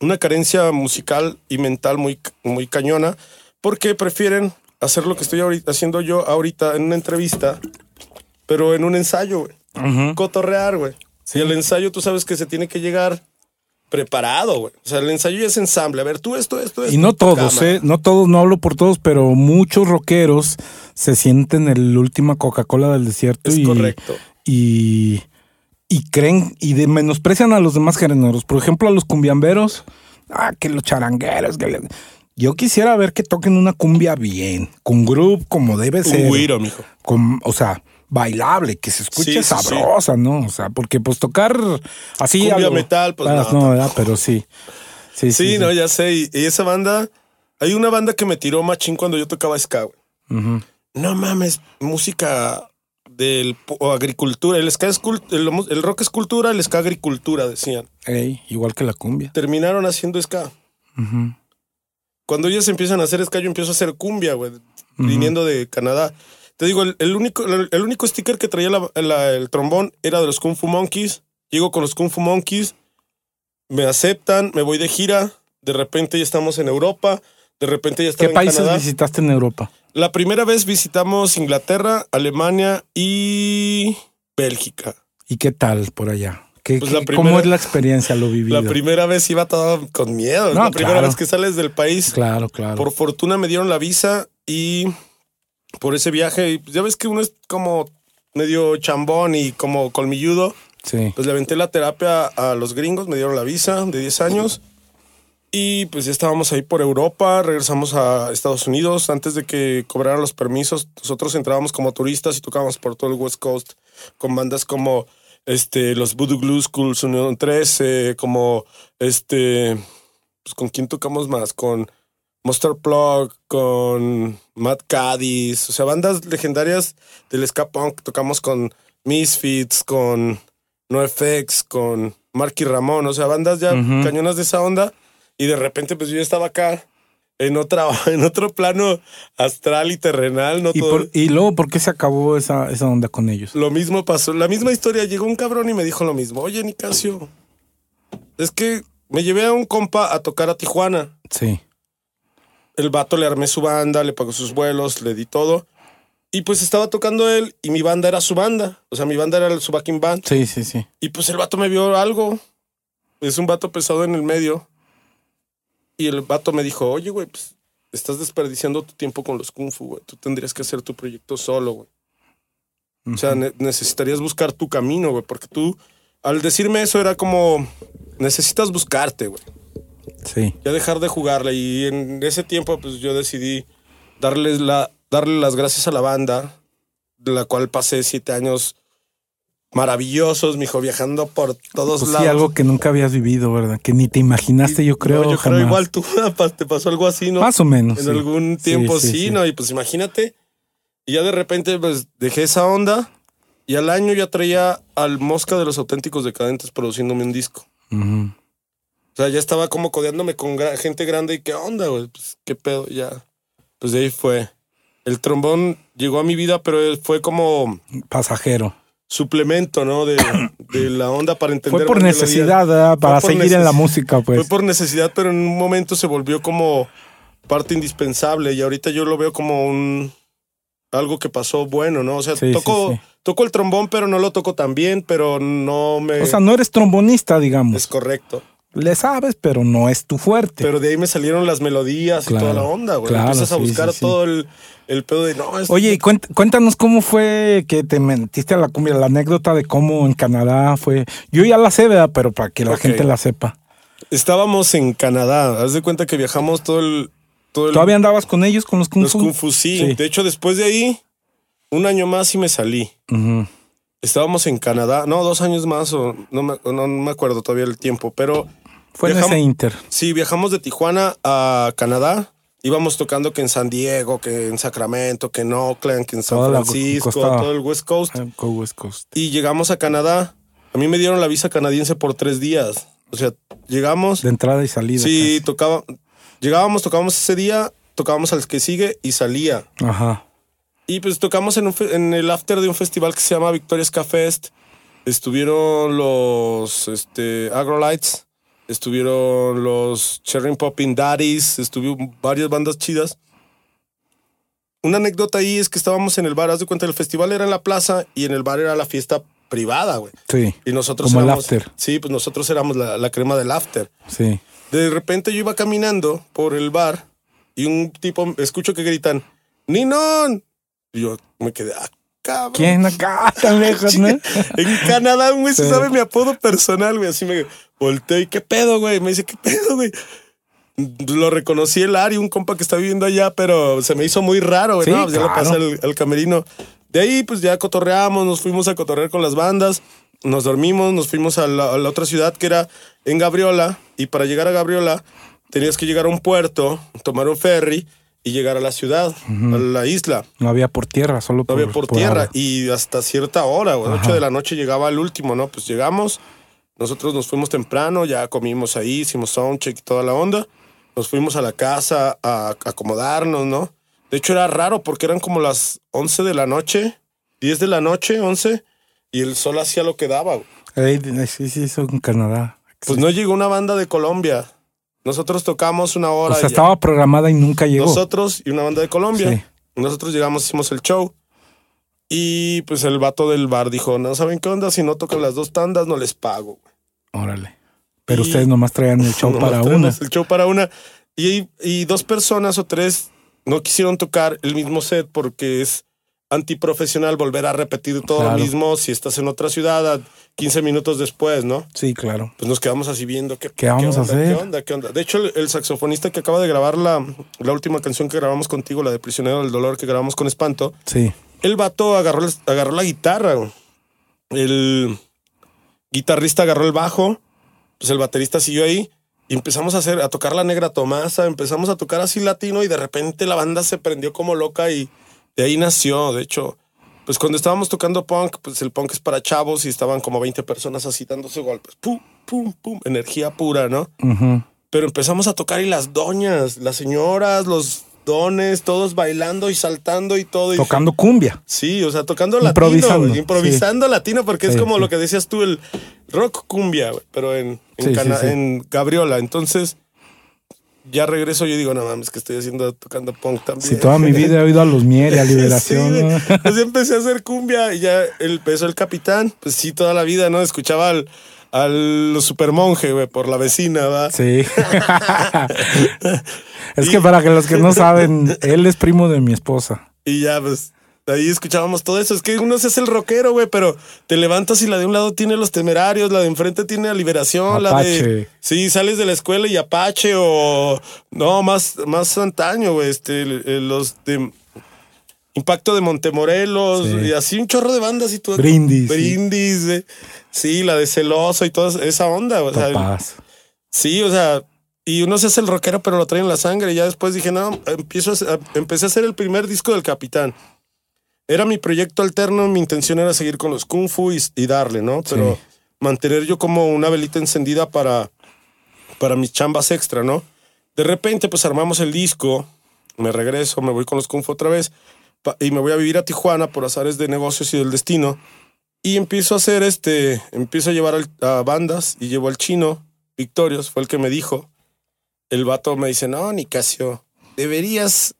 Una carencia musical y mental muy, muy cañona porque prefieren hacer lo que estoy ahorita- haciendo yo ahorita en una entrevista, pero en un ensayo, güey cotorrear, güey. Y el ensayo tú sabes que se tiene que llegar preparado, güey. O sea, el ensayo ya es ensamble. A ver, tú esto, esto, esto. Y no todos. ¿eh? No todos, no hablo por todos, pero muchos rockeros se sienten el última Coca-Cola del desierto. Es y, correcto. Y, y creen y de menosprecian a los demás géneros. Por ejemplo, a los cumbiamberos, ah, que los charangueros, que le- yo quisiera ver que toquen una cumbia bien, con groove como debe ser. Un güiro, mijo. con, o sea, bailable, que se escuche Sí, sí, sí. sabrosa, ¿no? O sea, porque pues tocar así Cumbia algo- metal, pues, Ah, no, no. ¿verdad? Pero sí. Sí, sí. Sí, no, ya sé. Y, esa banda, hay una banda que me tiró machín cuando yo tocaba ska, güey. No mames, música del o agricultura. El ska es el, el rock es cultura, el ska agricultura, decían. Ey, igual que la cumbia. Terminaron haciendo ska. Cuando ellos empiezan a hacer ska, yo empiezo a hacer cumbia, güey, viniendo de Canadá. Te digo, el, el único, el, el único sticker que traía la- la- el trombón era de los Kung Fu Monkeys. Llego con los Kung Fu Monkeys, me aceptan, me voy de gira. De repente ya estamos en Europa. De repente ya ¿Qué estamos en países Canadá. visitaste en Europa? La primera vez visitamos Inglaterra, Alemania y Bélgica. ¿Y qué tal por allá? ¿Qué, Pues qué- la ¿Cómo primera- es la experiencia, lo vivido? La primera vez iba todo con miedo. No, la primera claro. vez que sales del país. Claro, claro. Por fortuna me dieron la visa y por ese viaje, ya ves que uno es como medio chambón y como colmilludo, Sí. pues le aventé la terapia a los gringos, me dieron la visa de 10 años y pues ya estábamos ahí por Europa, regresamos a Estados Unidos antes de que cobraran los permisos, nosotros entrábamos como turistas y tocábamos por todo el West Coast con bandas como este los Voodoo Glue Schools Unión 13, como este pues con quién tocamos más, con Monster Plug, con Matt Cadiz, o sea, bandas legendarias del ska punk. Tocamos con Misfits, con NoFX, con Marky Ramón, o sea, bandas ya cañonas de esa onda. Y de repente, pues yo estaba acá en otra, en otro plano astral y terrenal, no ¿Y, todo. por- y luego, ¿por qué se acabó esa, esa onda con ellos? Lo mismo pasó, la misma historia. Llegó un cabrón y me dijo lo mismo. Oye, Nicasio, es que me llevé a un compa a tocar a Tijuana. Sí. El vato le armé su banda, le pagó sus vuelos, le di todo. Y pues estaba tocando él y mi banda era su banda. O sea, mi banda era su backing band. Sí, sí, sí. Y pues el vato me vio algo. Es un vato pesado en el medio. Y el vato me dijo, oye, güey, pues estás desperdiciando tu tiempo con los kung fu, güey. Tú tendrías que hacer tu proyecto solo, güey. O sea, ne- necesitarías buscar tu camino, güey. Porque tú, al decirme eso, era como, necesitas buscarte, güey Sí. ya dejar de jugarle. Y en ese tiempo, pues yo decidí darles la, darle las gracias a la banda, de la cual pasé siete años maravillosos, mijo, viajando por todos Pues sí, lados. algo que nunca habías vivido, ¿verdad? Que ni te imaginaste, yo creo. No, yo creo jamás. igual tú te pasó algo así, ¿no? Más o menos. en sí. algún Sí, tiempo sí, sí, sí. ¿no? Y pues imagínate. Y ya de repente, pues dejé esa onda. Y al año ya traía al Mosca de los Auténticos Decadentes produciéndome un disco. O sea, ya estaba como codeándome con gente grande y qué onda, güey. Pues qué pedo, ya. Pues de ahí fue. El trombón llegó a mi vida, pero fue como Pasajero. Suplemento, ¿no? De, de la onda para entender. Fue por necesidad, ¿verdad? Para por seguir en la música, pues. Fue por necesidad, pero en un momento se volvió como parte indispensable y ahorita yo lo veo como un algo que pasó bueno, ¿no? O sea, Sí, sí, toco, sí. toco el trombón, pero no lo toco tan bien, pero no me O sea, no eres trombonista, digamos. es correcto. Le sabes, pero no es tu fuerte. Pero de ahí me salieron las melodías Claro, y toda la onda, güey. claro, Empiezas a sí, buscar sí, sí. todo el, el pedo de no, es Oye, cuéntanos cómo fue que te metiste a la cumbia, la anécdota de cómo en Canadá fue. Yo ya la sé, ¿verdad? Pero para que la gente la sepa. estábamos en Canadá. Haz de cuenta que viajamos todo el. Todo el ¿Todavía andabas con ellos, con los Kung los Fu? Kung Fu, sí. De hecho, después de ahí, un año más y me salí. Estábamos en Canadá. No, dos años más, o no me, no, no me acuerdo todavía el tiempo, pero Fue en ese Inter. sí, viajamos de Tijuana a Canadá. Íbamos tocando que en San Diego, que en Sacramento, que en Oakland, que en San Toda Francisco, costa- todo el West Coast. Ah, West Coast. Y llegamos a Canadá. A mí me dieron la visa canadiense por tres días. O sea, llegamos. De entrada y salida. Sí, tocaba. Llegábamos, tocábamos ese día, tocábamos al que sigue y salía. Ajá. Y pues tocamos en, un en el after de un festival que se llama Victoria Ska Fest. Estuvieron los este, Agrolights, estuvieron los Cherry Popping Daddies, estuvieron varias bandas chidas. Una anécdota ahí es que estábamos en el bar, haz de cuenta, el festival era en la plaza y en el bar era la fiesta privada, güey. Sí. Y nosotros Como el éramos. after. Sí, pues nosotros éramos la, la crema del after. Sí. De repente yo iba caminando por el bar y un tipo, escucho que gritan, ¡Ninón! Y yo me quedé, ah, cabrón. ¿Quién acá tan lejos, no? en Canadá, güey, se sabe mi apodo personal, güey. Así me volteé y qué pedo, güey. Me dice, ¿qué pedo, güey? Lo reconocí el Ari, un compa que está viviendo allá, pero se me hizo muy raro, güey. Sí, no, pues ya lo claro. pasé al, al camerino. De ahí, pues ya cotorreamos, nos fuimos a cotorrear con las bandas, nos dormimos, nos fuimos a la, a la otra ciudad que era en Gabriola. Y para llegar a Gabriola, tenías que llegar a un puerto, tomar un ferry y llegar a la ciudad, a la isla. No había por tierra, solo No por, había por, tierra agua. y hasta cierta hora. Ajá. 8 de la noche llegaba el último, ¿no? Pues llegamos, nosotros nos fuimos temprano, ya comimos ahí, hicimos soundcheck y toda la onda. Nos fuimos a la casa a acomodarnos, ¿no? De hecho era raro porque eran como las 11 de la noche, 10 de la noche, 11, y el sol hacía lo que daba, sí, sí, eso en Canadá. Pues no llegó una banda de Colombia. Nosotros tocamos una o hora. sea, y ya. estaba programada y nunca llegó. Nosotros y una banda de Colombia. Sí. Nosotros llegamos, hicimos el show. Y pues el vato del bar dijo, no saben qué onda, si no tocan las dos tandas no les pago. güey". Órale. Pero Y- ustedes nomás traían el show para una. El show para una. Y, y dos personas o tres no quisieron tocar el mismo set porque es antiprofesional volver a repetir todo Claro. lo mismo si estás en otra ciudad a 15 minutos después, ¿no? Sí, claro. Pues nos quedamos así viendo qué, ¿Qué vamos a onda, hacer? ¿Qué onda? ¿Qué onda? De hecho, el, el saxofonista que acaba de grabar la, la última canción que grabamos contigo, la de Prisionero del Dolor que grabamos con Espanto, Sí. el vato agarró, agarró la guitarra. El guitarrista agarró el bajo, pues el baterista siguió ahí y empezamos a hacer, a tocar la negra Tomasa, empezamos a tocar así latino y de repente la banda se prendió como loca y de ahí nació. De hecho, pues cuando estábamos tocando punk, pues el punk es para chavos y estaban como 20 personas así dándose golpes. Pum, pum, pum, energía pura, ¿no? Pero empezamos a tocar y las doñas, las señoras, los dones, todos bailando y saltando y todo. y Tocando cumbia. Sí, o sea, tocando latino, Improvisando, güey, improvisando latino, porque es como sí. lo que decías tú, el rock cumbia, pero en Gabriola. Entonces, ya regreso, yo digo, no mames, que estoy haciendo, tocando punk también. Si toda mi vida he oído a los miel, a liberación. Sí. Pues empecé a hacer cumbia y ya el, empezó el capitán, pues sí, toda la vida, ¿no? Escuchaba al, al supermonje, güey, por la vecina, ¿va? Sí. es que para que los que no saben, él es primo de mi esposa. Y ya, pues, ahí escuchábamos todo eso. Es que uno se hace el rockero, güey, pero te levantas y la de un lado tiene los temerarios, la de enfrente tiene la liberación, la de. Sí, sales de la escuela y Apache o. No, más, más antaño, güey. Este, los de. Impacto de Montemorelos Sí. y así un chorro de bandas y todo. Brindis, sí. Brindis, eh. sí, la de celoso y toda esa onda. O sea. Sí, o sea, y uno se hace el rockero, pero lo trae en la sangre. Y ya después dije, no, empiezo a empecé a hacer el primer disco del Capitán. Era mi proyecto alterno, mi intención era seguir con los Kung Fu y, y darle, ¿no? Pero Sí. mantener yo como una velita encendida para, para mis chambas extra, ¿no? De repente, pues armamos el disco, me regreso, me voy con los Kung Fu otra vez y me voy a vivir a Tijuana por azares de negocios y del destino. Y empiezo a hacer este, empiezo a llevar al- a bandas y llevo al chino, Victorios, fue el que me dijo. El vato me dice, no, Nicasio, deberías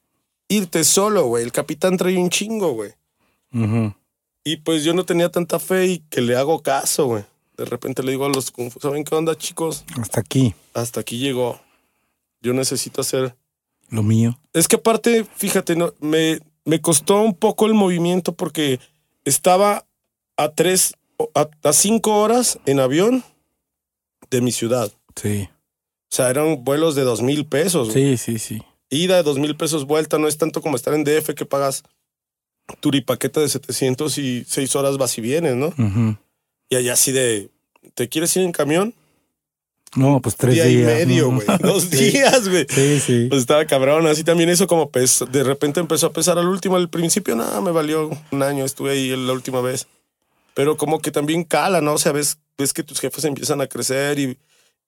irte solo, güey. El capitán trae un chingo, güey. Y pues yo no tenía tanta fe y que le hago caso, güey. De repente le digo a los Kung Fu, ¿saben qué onda, chicos? Hasta aquí, Hasta aquí llegó. Yo necesito hacer lo mío. es que aparte, fíjate, no, me, me costó un poco el movimiento porque estaba a tres, a, a cinco horas en avión de mi ciudad. Sí. O sea, eran vuelos de dos mil pesos. Sí, sí, sí. Ida de dos mil pesos, vuelta. No es tanto como estar en DF que pagas turipaqueta de 700 y seis horas vas y vienes, ¿no? Ujú. Y allá así de, ¿te quieres ir en camión? No, pues tres Día días. y medio, ¿no? güey. Dos Sí. días, güey. Sí, sí. Pues estaba cabrón, así también eso como pues de repente empezó a pesar al último, al principio nada, me valió un año, estuve ahí la última vez. Pero como que también cala, ¿no? O sea, ves, ves que tus jefes empiezan a crecer y,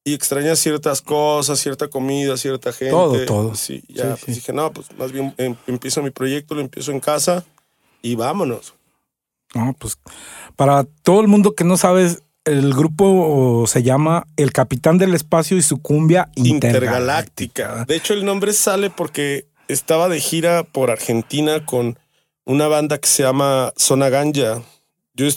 y extrañas ciertas cosas, cierta comida, cierta gente. Todo, todo. Sí, ya Sí, pues sí. dije, no, pues más bien em- empiezo mi proyecto, lo empiezo en casa y vámonos. No, pues para todo el mundo que no sabes, el grupo se llama El Capitán del Espacio y su cumbia intergaláctica. intergaláctica. De hecho, el nombre sale porque estaba de gira por Argentina con una banda que se llama Zona Ganja. Yo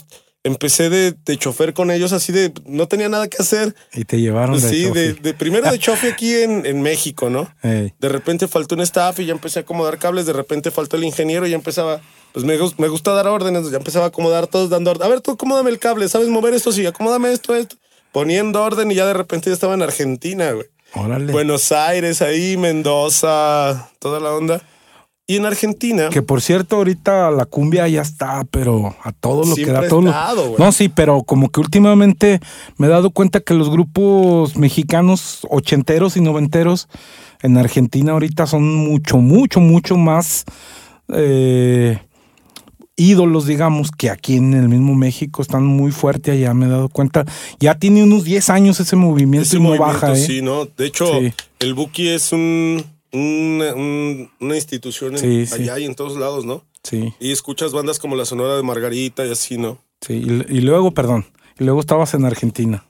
empecé de, de chofer con ellos, así de, no tenía nada que hacer. Y te llevaron Pues de sí, de, de primero de chofe aquí en, en México, ¿no? De repente faltó un staff y ya empecé a acomodar cables, de repente faltó el ingeniero y ya empezaba, pues me, me gusta dar órdenes, ya empezaba a acomodar todos dando órdenes. A ver, tú acomódame el cable, ¿sabes mover esto? Sí, acomódame esto, esto. Poniendo orden y ya de repente ya estaba en Argentina, güey. Órale. Buenos Aires, ahí, Mendoza, toda la onda. Y en Argentina, Que por cierto, ahorita la cumbia ya está, pero a todo lo que da todo. estado. No, sí, pero como que últimamente me he dado cuenta que los grupos mexicanos ochenteros y noventeros en Argentina ahorita son mucho, mucho, mucho más eh, ídolos, digamos, que aquí en el mismo México están muy fuertes allá, me he dado cuenta. Ya tiene unos 10 años ese movimiento ese y no movimiento, baja, ¿eh? sí, ¿no? De hecho, Sí. el Buki es un, una, un- una institución en- Sí, sí. allá y en todos lados, ¿no? Sí, Y escuchas bandas como la Sonora de Margarita y así, ¿no? sí. Y, y luego, perdón, y luego estabas en Argentina.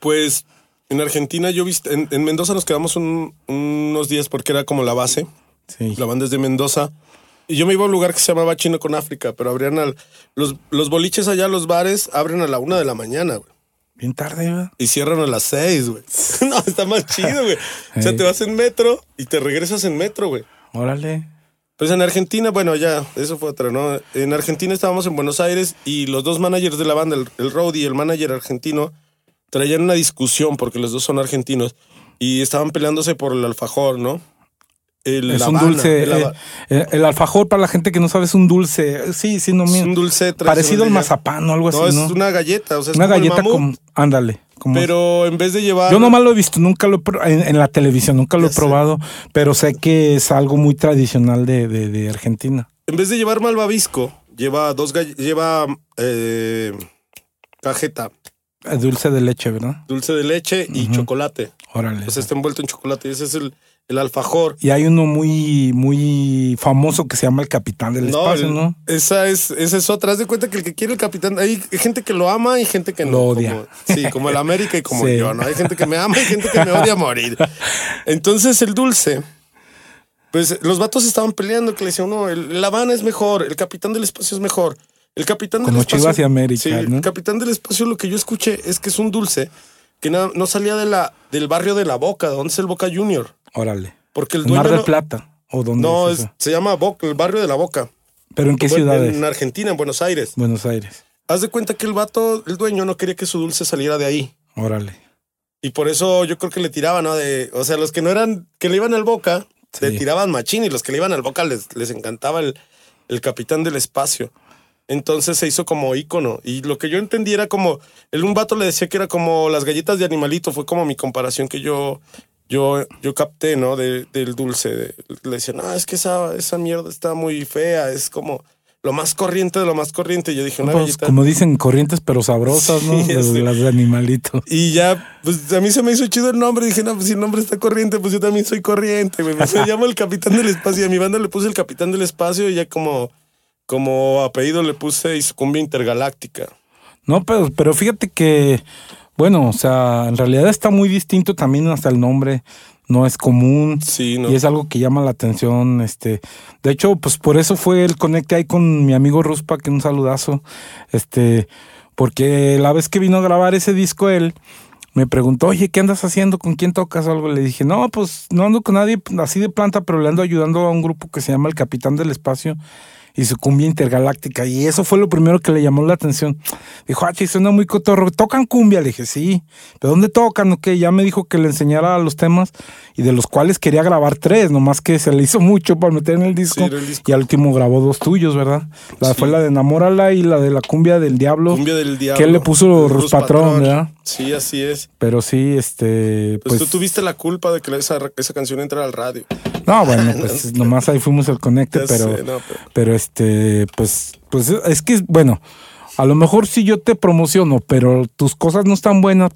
Pues en Argentina yo viste, en, en Mendoza nos quedamos un- unos días porque era como la base. Sí. La banda es de Mendoza. Y yo me iba a un lugar que se llamaba Chino con África, pero abrían al. Los, los boliches allá, los bares, abren a la una de la mañana, güey. Bien tarde, ¿verdad? Y cierran a las seis, güey. no, está más chido, güey. O sea, te vas en metro y te regresas en metro, güey. Órale. Pues en Argentina, bueno, ya, eso fue otra, ¿no? En Argentina estábamos en Buenos Aires y los dos managers de la banda, el, el y el manager argentino, traían una discusión porque los dos son argentinos y estaban peleándose por el alfajor, ¿no? El Es un dulce. el eh, eh, el alfajor, para la gente que no sabe, es un dulce. Sí, sí, no es un dulce Parecido al mazapán o algo No, así, es ¿no? una galleta, o sea, es Una como galleta como. Ándale. Como Pero en vez de llevar. Yo nomás lo he visto, nunca lo he en, en la televisión, nunca lo he sé. probado, pero sé que es algo muy tradicional de, de- de Argentina. En vez de llevar malvavisco, lleva dos lleva eh, cajeta, Eh, Dulce de leche, ¿verdad? dulce de leche y chocolate. Órale. O sea, está envuelto en chocolate. Y ese es el, el alfajor. y hay uno muy, muy famoso que se llama el Capitán del Espacio, el- ¿no? Esa es, esa es otra. Haz de cuenta que el que quiere el capitán, hay gente que lo ama y gente que no. Lo odia. Como- sí, como el América y como Sí. yo, ¿no? Hay gente que me ama y gente que me odia a morir. Entonces el dulce, pues los vatos estaban peleando que le decían, no, el, la Habana es mejor, el capitán del espacio es mejor. El capitán del Como espacio. Chivas y América, Sí, ¿no? el capitán del espacio, lo que yo escuché es que es un dulce que na- no salía de la, del barrio de la Boca, donde es el Boca Junior. Órale. Porque el ¿En dueño. Mar del no- Plata. ¿O dónde no, es es- eso? se llama Boca, el barrio de la Boca. ¿Pero en qué Bueno, ciudades? En Argentina, en Buenos Aires. Buenos Aires. Haz de cuenta que el vato, el dueño, no quería que su dulce saliera de ahí. Órale. Y por eso yo creo que le tiraban, ¿no? De, o sea, los que no eran, que le iban al boca, Sí. le tiraban machín y los que le iban al boca les, les encantaba el, el capitán del espacio. Entonces se hizo como ícono. Y lo que yo entendí era como, el un vato le decía que era como las galletas de animalito, fue como mi comparación que yo, yo, yo capté, ¿no? De- del dulce. De- le decía, no, es que esa, esa mierda está muy fea, es como lo más corriente de lo más corriente. Y yo dije, una Pues, galleta. como dicen, corrientes pero sabrosas, ¿no? Las, sí. las de animalito. Y ya, pues a mí se me hizo chido el nombre. Dije, no, pues si el nombre está corriente, pues yo también soy corriente, güey. Me llamo el Capitán del Espacio. Y a mi banda le puse el Capitán del Espacio y ya como, como apellido le puse Cumbia Intergaláctica. No, pero, pero fíjate que, bueno, o sea, en realidad está muy distinto también hasta el nombre. No es común. Sí, ¿no? Y es algo que llama la atención. Este, de hecho, pues por eso fue el conecte ahí con mi amigo Ruspa, que un saludazo. Este, porque la vez que vino a grabar ese disco él, me preguntó, oye, ¿qué andas haciendo? ¿Con quién tocas o algo? Le dije, no, pues no ando con nadie así de planta, pero le ando ayudando a un grupo que se llama El Capitán del Espacio y su cumbia intergaláctica. Y eso fue lo primero que le llamó la atención. Dijo, ah, sí, suena muy cotorro. ¿Tocan cumbia? Le dije, sí. ¿De dónde tocan? Ok, ya me dijo que le enseñara los temas y de los cuales quería grabar tres, nomás que se le hizo mucho para meter en el disco. Sí, el disco. Y al último grabó dos tuyos, ¿verdad? La Sí. fue la de Enamórala y la de la cumbia del diablo. Cumbia del Diablo. Que él le puso Rus Rus Patrón, ¿verdad? Sí, así es. Pero sí, este. Pues, Pues, tú tuviste la culpa de que esa, esa canción entrara al radio. No, bueno, pues nomás ahí fuimos el conecte, pero. sé, no, pero- Pero este, pues, pues es que, bueno, a lo mejor si yo te promociono, pero tus cosas no están buenas,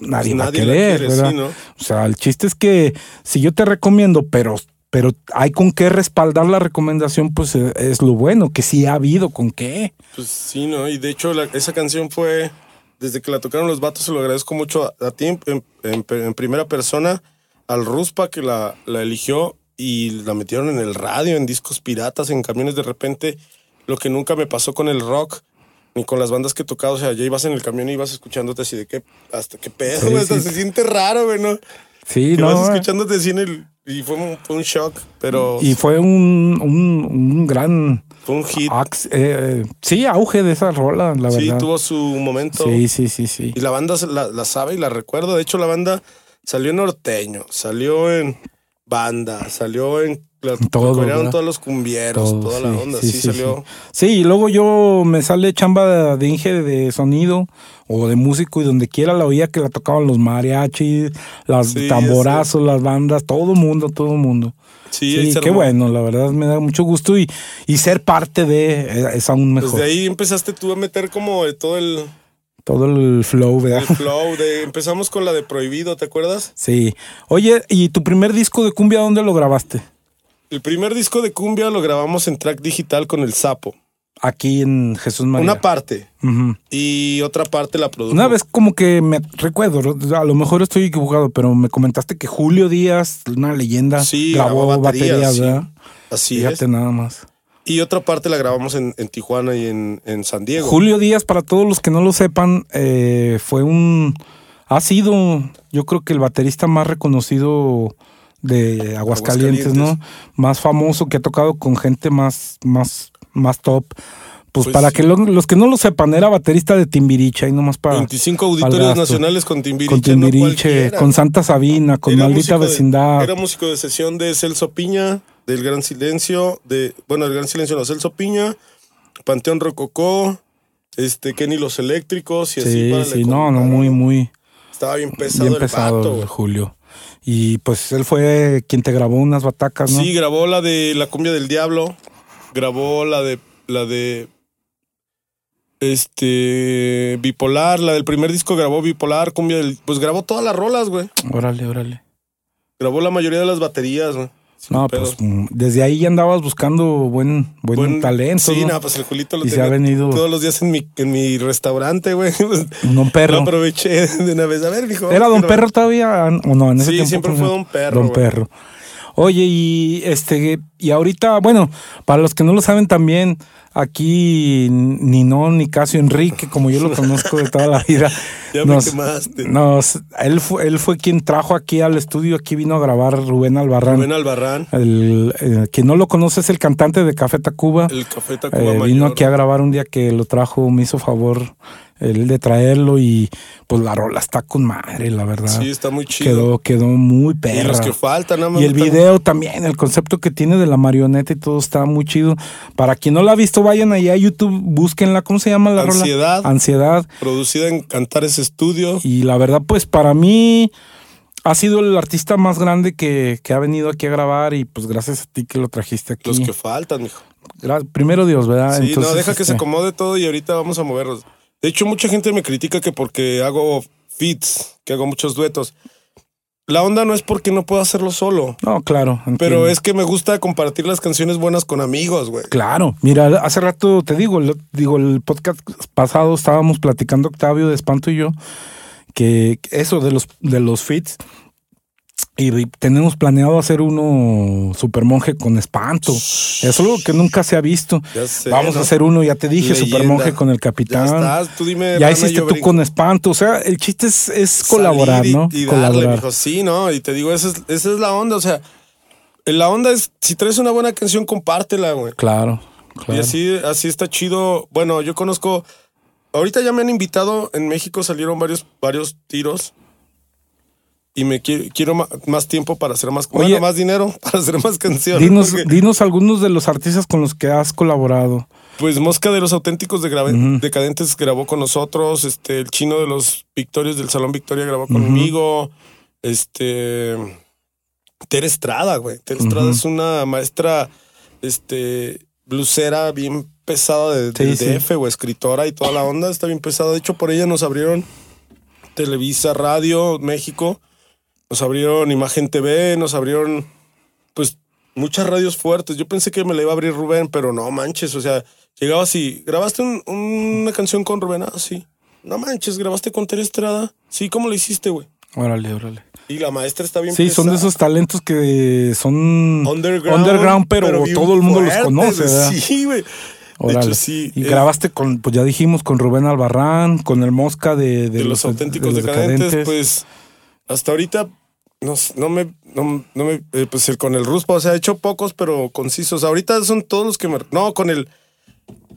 nadie, va a nadie querer, quiere, ¿verdad? sí, ¿no? O sea, el chiste es que si yo te recomiendo, pero, pero hay con qué respaldar la recomendación, pues eh, es lo bueno, que sí ha habido con qué. Pues sí, ¿no? Y de hecho la- esa canción fue, desde que la tocaron los vatos, se lo agradezco mucho a, a ti en, en- en- en primera persona, al Ruspa que la, la eligió y la metieron en el radio, en discos piratas, en camiones de repente, lo que nunca me pasó con el rock. ni con las bandas que he tocado. O sea, ya ibas en el camión y ibas escuchándote así de qué, hasta qué pedo, Sí. Hasta sí. se siente raro, güey, ¿no? Sí, no. vas escuchándote así en el. Y fue un, fue un shock, pero Y fue un, un, un gran fue un hit. ax- eh, sí, auge de esa rola, la sí, verdad. tuvo su momento. Sí, sí, sí, sí. Y la banda la, la sabe y la recuerdo. De hecho, la banda salió en norteño, salió en banda, salió en. La, todos los cumbieros, Todo, toda la sí, onda. sí, Sí, sí, salió. Sí, y luego yo me sale chamba de Inge de sonido o de músico y donde quiera la oía que la tocaban los mariachis, las tamborazos, las bandas, todo mundo, todo mundo. Sí, qué bueno, la verdad me da mucho gusto y, y ser parte de eh, es aún Pues mejor. de ahí empezaste tú a meter como de todo el, todo el flow, ¿verdad? el flow. De, empezamos con la de Prohibido, ¿te acuerdas? Sí. Oye, ¿y tu primer disco de cumbia dónde lo grabaste? El primer disco de cumbia lo grabamos en track digital con el Sapo. Aquí en Jesús María. Una parte. Y otra parte la produjo. Una vez como que me recuerdo, a lo mejor estoy equivocado, pero me comentaste que Julio Díaz, una leyenda, Sí, grabó grabó baterías, baterías, sí. ¿verdad? Así Fíjate es. nada más. Y otra parte la grabamos en, en Tijuana y en, en San Diego. Julio Díaz, para todos los que no lo sepan, eh, fue un, ha sido, yo creo que el baterista más reconocido de Aguascalientes, ¿no? Más famoso, que ha tocado con gente más, más, más top. Pues, Pues para sí. que lo- los que no lo sepan, era baterista de Timbiriche, ahí nomás para... 25 al auditorios nacionales con Timbiriche. con Timbiriche, con Santa Sabina, con Era Maldita de- Vecindad. era músico de sesión de Celso Piña, del Gran Silencio, de, bueno, el Gran Silencio no, Celso Piña, Panteón Rococó, este, Kenny Los Eléctricos y así. Sí, párale sí, con no, no, muy, muy Estaba bien pesado bien el pesado, vato. Julio. Y pues él fue quien te grabó unas batacas, ¿no? Sí, grabó la de La Cumbia del Diablo, grabó la de, la de, este, Bipolar, la del primer disco grabó Bipolar, Cumbia del, pues grabó todas las rolas, güey. Órale, órale. Grabó la mayoría de las baterías, güey. No, pedo. pues mm, desde ahí ya andabas buscando buen, buen, Buen- talento, Sí, ¿no? no, pues el Julito lo Y se tenía ha venido- todos los días en mi, en mi restaurante, güey. Pues, Don Lo Perro. aproveché de una vez. A ver, mijo. ¿Era Don Perro todavía o no? En ese Sí, tiempo siempre fue Don Perro, Don. Perro. Oye, y este, y ahorita, bueno, para los que no lo saben también, aquí ni no, ni Casio Enrique, como yo lo conozco de toda la vida. Ya me quemaste. nos- él, fue, él fue quien trajo aquí al estudio, aquí vino a grabar Rubén Albarrán. Rubén Albarrán, El, eh, quien no lo conoce es el cantante de Café Tacuba. el Café Tacuba Eh, Mayor. vino aquí a grabar un día que lo trajo, me hizo favor él de traerlo y pues la rola está con madre, la verdad. Sí, está muy chido. quedó, quedó muy y perra. los que faltan, nada más. Y el video también, el concepto que tiene de la marioneta y todo está muy chido. Para quien no la ha visto, vayan ahí a YouTube, búsquenla, ¿cómo se llama la rola? Ansiedad. Ansiedad. Producida en Cantares Estudio. Y la verdad, pues para mí ha sido el artista más grande que, que ha venido aquí a grabar y pues gracias a ti que lo trajiste aquí. Los que faltan, mijo. Gra- Primero Dios, ¿verdad? Sí, no, deja que se este, acomode todo y ahorita vamos a moverlos. De hecho, mucha gente me critica que porque hago feats, que hago muchos duetos. La onda no es porque no puedo hacerlo solo, No, claro. pero es que me gusta compartir las canciones buenas con amigos, güey. Claro, mira, hace rato te digo, lo- digo, el podcast pasado estábamos platicando Octavio de Espanto y yo, que eso de los de los fits y tenemos planeado hacer uno super monje con espanto. Es algo que nunca se ha visto. Ya sé, Vamos a hacer uno, ya te dije, Leyenda. super monje con el Ya capitán. estás, tú dime. Ya hiciste tú con espanto. O sea, el chiste es, colaborar, y- ¿no? Y, darle, colaborar. mijo. Sí, ¿no? Y te digo, esa es, esa es la onda. O sea, la onda es, si traes una buena canción, compártela, güey. Claro, Y claro. así, así está chido. Bueno, yo conozco. Ahorita ya me han invitado. En México salieron varios, varios tiros. Y me quiero, quiero más tiempo para hacer más, Oye. bueno, más dinero para hacer más canciones. Dinos, porque, dinos algunos de los artistas con los que has colaborado. pues Mosca de los Auténticos de Decadentes grabó con nosotros. Este, el chino de los Victorios del Salón Victoria grabó conmigo. Este. Ter Estrada, güey. Ter Estrada es una maestra, este, blusera bien pesada de, Sí, del sí. DF o escritora y toda la onda. Está bien pesada. De hecho, por ella nos abrieron Televisa Radio México. Nos abrieron Imagen TV, nos abrieron, pues, muchas radios fuertes. Yo pensé que me la iba a abrir Rubén, pero no manches. O sea, llegaba así. ¿Grabaste un- una canción con Rubén? Ah, sí. No manches, ¿grabaste con Ter Estrada? Sí, ¿cómo le hiciste, güey? Órale, órale. Y la maestra está bien Sí, son de esos talentos que son Underground, underground, pero, todo el mundo los conoce. ¿verdad? Sí, güey. Órale. hecho, sí. Y es grabaste con, pues ya dijimos, con Rubén Albarrán, con el Mosca de, de, los, auténticos de los decadentes, pues hasta ahorita no, no me, no, no me, eh, pues el, con el Ruspa, o sea, he hecho pocos, pero concisos. Ahorita son todos los que me, no, con el,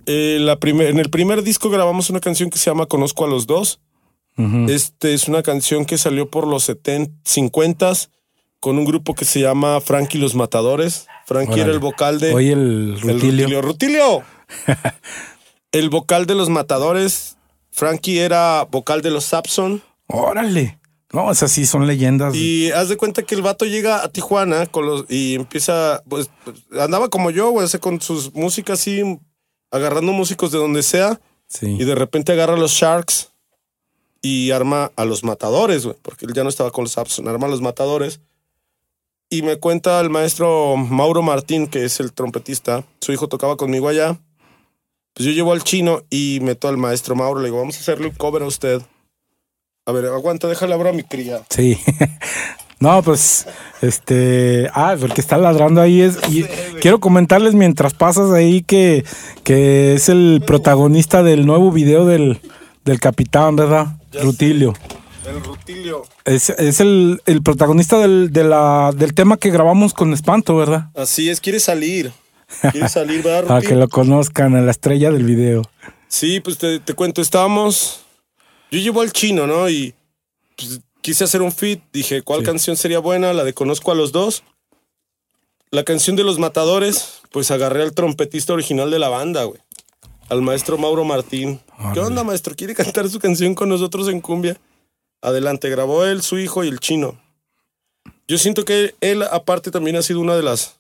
eh, la primer, en el primer disco grabamos una canción que se llama Conozco a los dos. Este es una canción que salió por los 70, 50 con un grupo que se llama Frankie los Matadores. Frankie era el vocal de Oye, el el Rutilio. Rutilio. Rutilio. el vocal de los Matadores. Frankie era vocal de los Sapson. Órale. No, esas sí son leyendas. Y haz de cuenta que el vato llega a Tijuana con los, y empieza, pues, andaba como yo, güey, o sea, con sus músicas así, agarrando músicos de donde sea, sí. y de repente agarra a los Sharks y arma a los Matadores, güey, porque él ya no estaba con los Sapson, arma a los Matadores. Y me cuenta el maestro Mauro Martín, que es el trompetista, su hijo tocaba conmigo allá. Pues yo llevo al chino y meto al maestro Mauro, le digo, vamos a hacerle un cover a usted. A ver, aguanta, déjale abrir a mi cría. Sí. No, pues, este, ah, porque está ladrando ahí es, y quiero comentarles mientras pasas ahí que, que es el protagonista del nuevo video del, del capitán, ¿verdad? Ya Rutilio. El Rutilio. Es, es el, el protagonista del, de la, del tema que grabamos con Espanto, ¿verdad? Así es, quiere salir. Quiere salir, ¿verdad, Para que lo conozcan, a la estrella del video. Sí, pues te, te cuento, estábamos. Yo llevo al chino, ¿no? Y pues, quise hacer un fit. Dije, ¿cuál Sí. canción sería buena? La de Conozco a los dos. La canción de los matadores, pues agarré al trompetista original de la banda, güey. Al maestro Mauro Martín. ¿Qué onda, maestro? ¿Quiere cantar su canción con nosotros en cumbia? Adelante, grabó él, su hijo y el chino. Yo siento que él, aparte, también ha sido una de las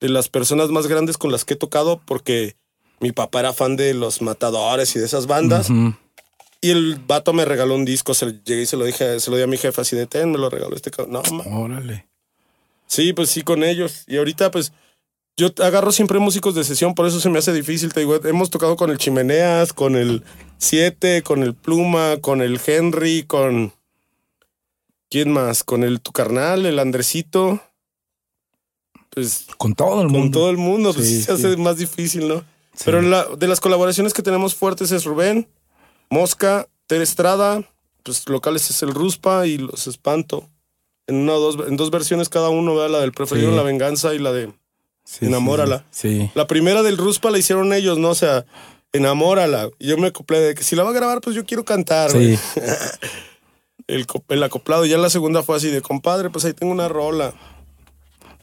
de las personas más grandes con las que he tocado porque mi papá era fan de los matadores y de esas bandas. Ujú. Y el vato me regaló un disco, se lo llegué y se lo dije, se lo di a mi jefe así de ten, me lo regaló este cabrón. No, ma- Órale. sí, pues sí, con ellos. Y ahorita, pues, yo agarro siempre músicos de sesión, por eso se me hace difícil. Te digo, hemos tocado con el Chimeneas, con el 7, con el Pluma, con el Henry, con. ¿Quién más? Con el tu carnal, el Andresito. Pues Con todo el con mundo. todo el mundo, pues Sí, sí, se hace más difícil, ¿no? Sí. Pero la- de las colaboraciones que tenemos fuertes es Rubén, Mosca, Ter Estrada, pues locales es el Ruspa y los Espanto. En una o dos, en dos versiones cada uno, ¿verdad? La del preferido, Sí. la venganza y la de. Sí, Enamórala. Sí. La primera del Ruspa la hicieron ellos, ¿no? O sea, enamórala. Y yo me acoplé de que si la va a grabar, pues yo quiero cantar. Sí. El, el acoplado. Ya la segunda fue así de compadre, pues ahí tengo una rola.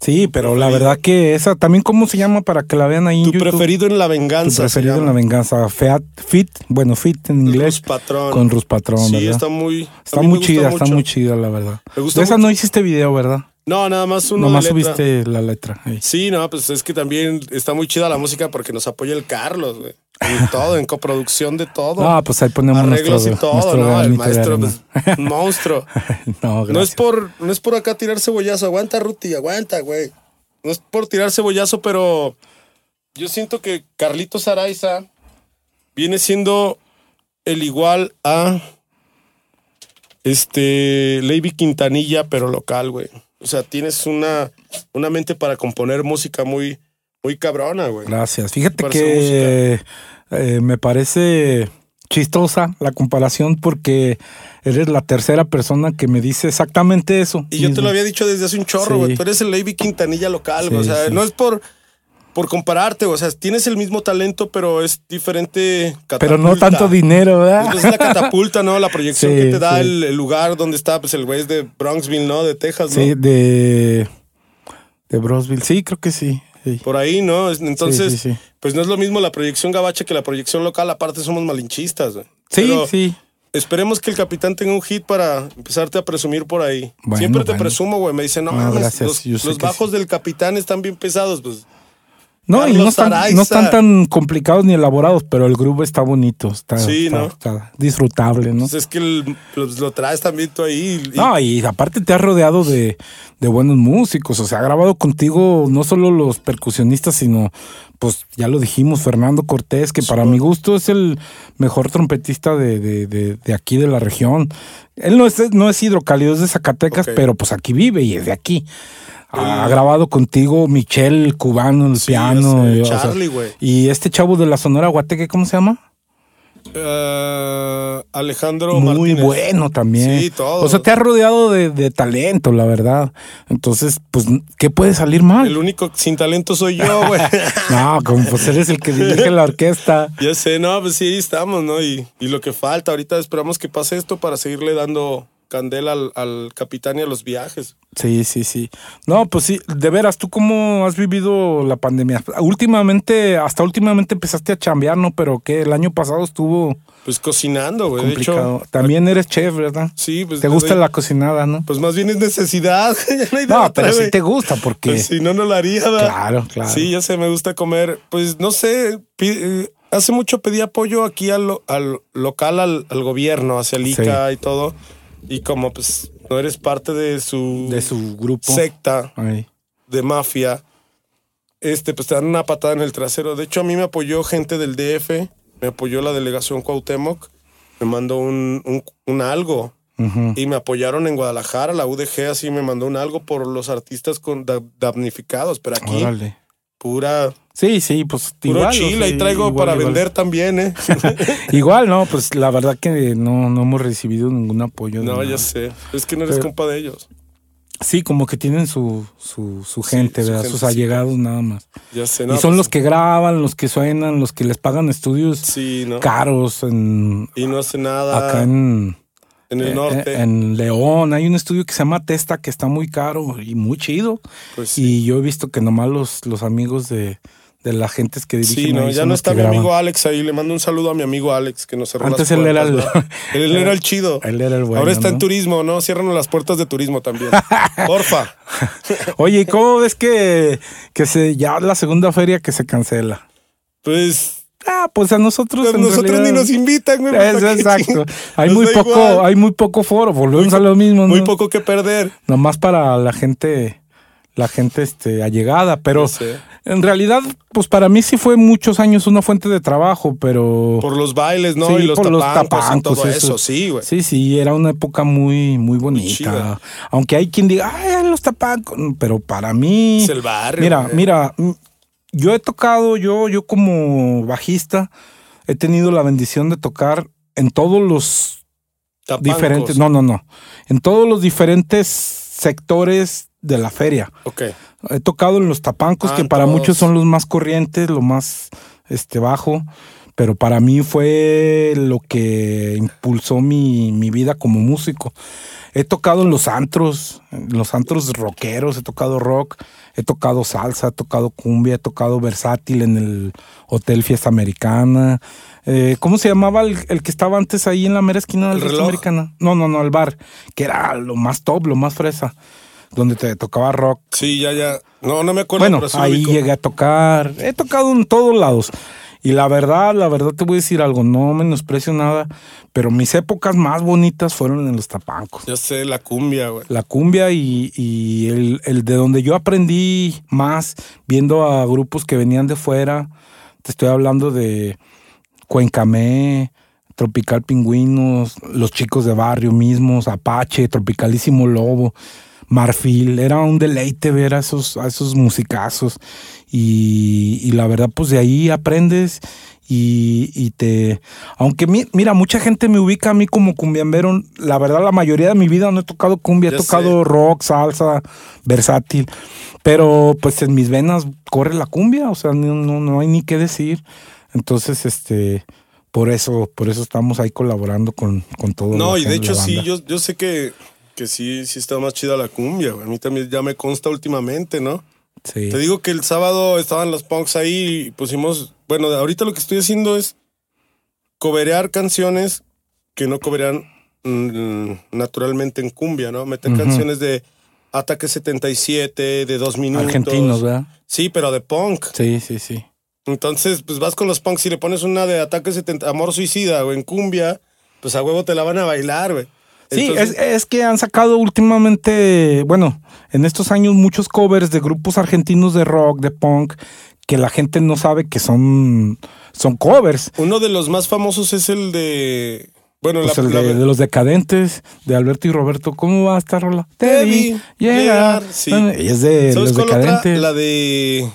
Sí, pero la verdad que esa también cómo se llama para que la vean ahí en Tu YouTube. preferido en la Tu venganza. se preferido en la venganza. Feat, fit, bueno, fit en inglés. Rus Patrón. Con Rus Patrón, Sí, ¿verdad? está muy. Está muy chida, gusta está mucho. muy chida, la verdad. Me gusta De esa mucho. no hiciste video, ¿verdad? No, nada más uno. Nomás de letra. subiste la letra. ahí. Sí, no, pues es que también está muy chida la música porque nos apoya el Carlos, güey. En todo, en coproducción de todo. No, pues ahí ponemos Arreglos nuestro, y todo, ¿no? El maestro, pues, monstruo. no, No es por, no es por acá tirar cebollazo. Aguanta, Ruti, aguanta, güey. No es por tirar cebollazo, pero yo siento que Carlitos Araiza viene siendo el igual a este Lady Quintanilla, pero local, güey. O sea, tienes una, una mente para componer música muy, muy cabrona, güey. Gracias. Fíjate que eh, me parece chistosa la comparación porque eres la tercera persona que me dice exactamente eso. Y yo te lo había dicho desde hace un chorro, Sí. güey. Tú eres el Lady Quintanilla local, güey. Sí, o sea, sí. no es por, por compararte, o sea, tienes el mismo talento, pero es diferente. Pero no catapulta. tanto dinero, ¿verdad? Pues es la catapulta, ¿no? La proyección Sí, que te da sí. el, el lugar donde está, pues el güey es de Bronxville, ¿no? De Texas, ¿no? Sí, de, de Brosville. Sí, creo que sí. Sí. Por ahí, ¿no? Es- Entonces, Sí, sí, sí. pues no es lo mismo la proyección gabacha que la proyección local. Aparte, somos malinchistas, güey. Sí, Pero sí. Esperemos que el capitán tenga un hit para empezarte a presumir por ahí. Bueno, Siempre te bueno. presumo, güey. Me dicen, no, No, mames, gracias, los, los bajos del capitán están bien pesados, pues. No, y no están, Araiza. no están tan complicados ni elaborados, pero el grupo está bonito, está, Sí, está- ¿no? está disfrutable, ¿no? Pues es que el- pues, lo traes también tú ahí. y- No, y aparte te has rodeado de, de buenos músicos, o sea, ha grabado contigo no solo los percusionistas, sino, pues ya lo dijimos, Fernando Cortés, que para mi gusto es el mejor trompetista de, de, de, de aquí de la región. Él no es, no es hidrocálido, es de Zacatecas, pero pues aquí vive y es de aquí. Ha grabado contigo Michelle, el cubano, el Sí, piano. sé, y, o sea, Charlie, güey. y este chavo de la Sonora Guateque, ¿cómo se llama? Eh, Alejandro Muy Martínez. bueno también. Sí, todo. O sea, te has rodeado de, de talento, la verdad. Entonces, pues, ¿qué puede salir mal? El único sin talento soy yo, güey. No, como pues eres el que dirige la orquesta. ya sé, no, pues sí, ahí estamos, ¿no? Y, y lo que falta, ahorita esperamos que pase esto para seguirle dando candela al, al capitán y a los viajes. Sí, sí, sí. No, pues sí, de veras, ¿tú cómo has vivido la pandemia? Últimamente, hasta últimamente empezaste a chambear, ¿no? Pero que el año pasado estuvo Pues cocinando, güey. De complicado. hecho, También eres chef, ¿verdad? sí, pues. ¿Te gusta la cocinada, no? Pues más bien es necesidad. Ya no, hay No, otra, pero sí te gusta porque... Pues si no, no lo haría, ¿verdad? Claro, claro. Sí, ya sé, me gusta comer. Pues no sé, eh, hace mucho pedí apoyo aquí al, al local, al, al gobierno, hacia el ICA y todo. Y como pues no eres parte de su, De su grupo. secta Ay. de mafia, este, pues te dan una patada en el trasero. De hecho, a mí me apoyó gente del DF, me apoyó la delegación Cuauhtémoc, me mandó un, un, un algo. Y me apoyaron en Guadalajara, la UDG así me mandó un algo por los artistas con da- damnificados, pero aquí Órale. Pura Sí, sí, pues Puro igual. chile, ahí traigo igual, para igual. vender también, ¿eh? Igual, no, pues la verdad que no, no hemos recibido ningún apoyo. no, nada. ya sé. Es que no eres Pero- compa de ellos. Sí, como que tienen su, su, su gente, su ¿verdad? Sus allegados nada más. Ya sé, no. y son pues, los que graban, los que suenan, los que les pagan estudios caros en, Y no hace nada acá en, en el eh, norte. en León. Hay un estudio que se llama Testa que está muy caro y muy chido. pues sí. Y yo he visto que nomás los, los amigos de, de las gentes que dirigen Sí, no, ya no está mi graban. amigo Alex ahí. Le mando un saludo a mi amigo Alex, que nos cerró Antes las él era el- puertas, él era el chido. Él era el bueno, Ahora está en turismo, ¿no? Cierran las puertas de turismo también. Porfa. Oye, ¿y cómo ves que, que se, ya la segunda feria que se cancela? Pues Ah, pues a nosotros pues en nosotros realidad- ni nos invitan, güey. Es, ¿para qué exacto. Hay muy poco, igual. hay muy poco foro, volvemos a lo mismo, Muy ¿no? poco que perder. Nomás para la gente, la gente este, allegada, pero en realidad, pues para mí sí fue muchos años una fuente de trabajo, pero Por los bailes, ¿no? Sí, y los por los tapancos, y tapancos, todo eso. eso. Sí, güey. sí, sí, era una época muy, muy bonita. Aunque hay quien diga, ay, los tapancos, pero para mí, Es el barrio. mira, güey. mira, yo he tocado, yo, yo como bajista, he tenido la bendición de tocar en todos los Tapancos. diferentes, no, no, no, en todos los diferentes sectores de la feria. Ok. He tocado en los tapancos, Ah, que para todos. muchos son los más corrientes, lo más este bajo, pero para mí fue lo que impulsó mi, mi vida como músico. He tocado en los antros, en los antros rockeros, he tocado rock, he tocado salsa, he tocado cumbia, he tocado versátil en el Hotel Fiesta Americana. Eh, ¿Cómo se llamaba el, el que estaba antes ahí en la mera esquina del ¿El Fiesta reloj? Americana? No, no, no, el bar, que era lo más top, lo más fresa, donde te tocaba rock. Sí, ya, ya. No, no me acuerdo. Bueno, ahí ubico. llegué a tocar. He tocado en todos lados. Y la verdad, la verdad te voy a decir algo, no menosprecio nada, pero mis épocas más bonitas fueron en los tapancos. Ya sé, la cumbia, güey. La cumbia y, y el, el de donde yo aprendí más, viendo a grupos que venían de fuera, te estoy hablando de Cuencamé, Tropical Pingüinos, los chicos de barrio mismos, Apache, Tropicalísimo Lobo, Marfil, era un deleite ver a esos, a esos musicazos. Y, y la verdad, pues de ahí aprendes y, y te... Aunque mi- mira, mucha gente me ubica a mí como cumbiambero. La verdad, la mayoría de mi vida no he tocado cumbia, he tocado sé. rock, salsa, versátil. Pero pues en mis venas corre la cumbia, o sea, no, no, no hay ni qué decir. Entonces, este... Por eso, por eso estamos ahí colaborando con, con todo. No, y de hecho sí, yo, yo sé que, que sí, sí está más chida la cumbia, güey. A mí también ya me consta últimamente, ¿no? Sí. Te digo que el sábado estaban los punks ahí y pusimos. Bueno, ahorita lo que estoy haciendo es coberear canciones que no coberean mm, naturalmente en cumbia, ¿no? Meter canciones de Ataque 77, de dos minutos. Argentinos, ¿verdad? Sí, pero de punk. Sí, sí, sí. Entonces, pues vas con los punks y le pones una de Ataque 70, Amor Suicida o en cumbia, pues a huevo te la van a bailar, güey. Sí, Entonces- es, es que han sacado últimamente, bueno, en estos años muchos covers de grupos argentinos de rock, de punk, que la gente no sabe que son, son covers. Uno de los más famosos es el de Bueno, Pues la, el la- de, de los decadentes, de Alberto y Roberto. ¿Cómo va a estar rola? Te vi llegar, sí. Bueno, y es de ¿Sabes los cuál otra? decadentes. La de.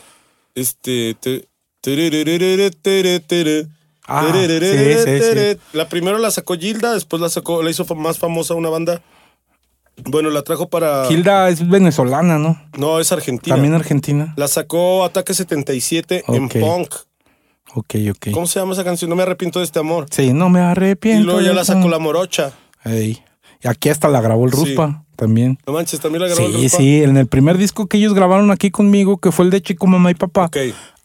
Este. te- tererere, Ah, sí, sí, sí. La primero la sacó Gilda, después la sacó, la hizo más famosa una banda. Bueno, la trajo para. Gilda es venezolana, ¿no? No, es argentina. También argentina. La sacó Ataque 77 en punk. Ok, ok. ¿Cómo se llama esa canción? No me arrepiento de este amor. Sí, no me arrepiento. Y luego ya la sacó La Morocha. Ey. Y aquí hasta la grabó el Sí. Ruspa también. No manches, también la grabó el Sí, Rupa? sí, en el primer disco que ellos grabaron aquí conmigo, que fue el de Chico, Mamá y Papá, Ok.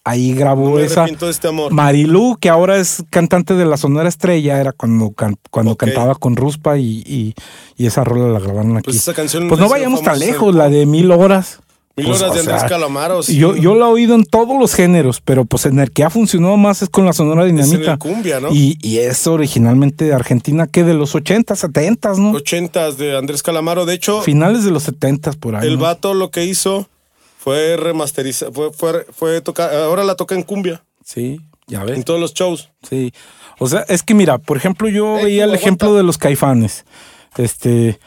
Ahí grabó No esa. este amor. Marilu, que ahora es cantante de la Sonora Estrella, era cuando, can- cuando cantaba con Ruspa y, y- y esa rola la grabaron aquí. Pues esa canción Pues no vayamos tan lejos, la de Mil Horas. Mil Pues, horas de Andrés sea, Calamaro. sí. Yo, yo la he oído en todos los géneros, pero pues en el que ha funcionado más es con la Sonora Dinamita. el cumbia, ¿no? Y, y es originalmente de Argentina, que de los 80, 70, ¿no? Ochentas de Andrés Calamaro. De hecho, Finales de los 70 por ahí. el ¿no? vato lo que hizo fue remasterizar, fue, fue, fue tocar, ahora la toca en cumbia, Sí, ya en ves. todos los shows. Sí. O sea, es que mira, por ejemplo, yo Ey, veía el ejemplo de los caifanes. Este,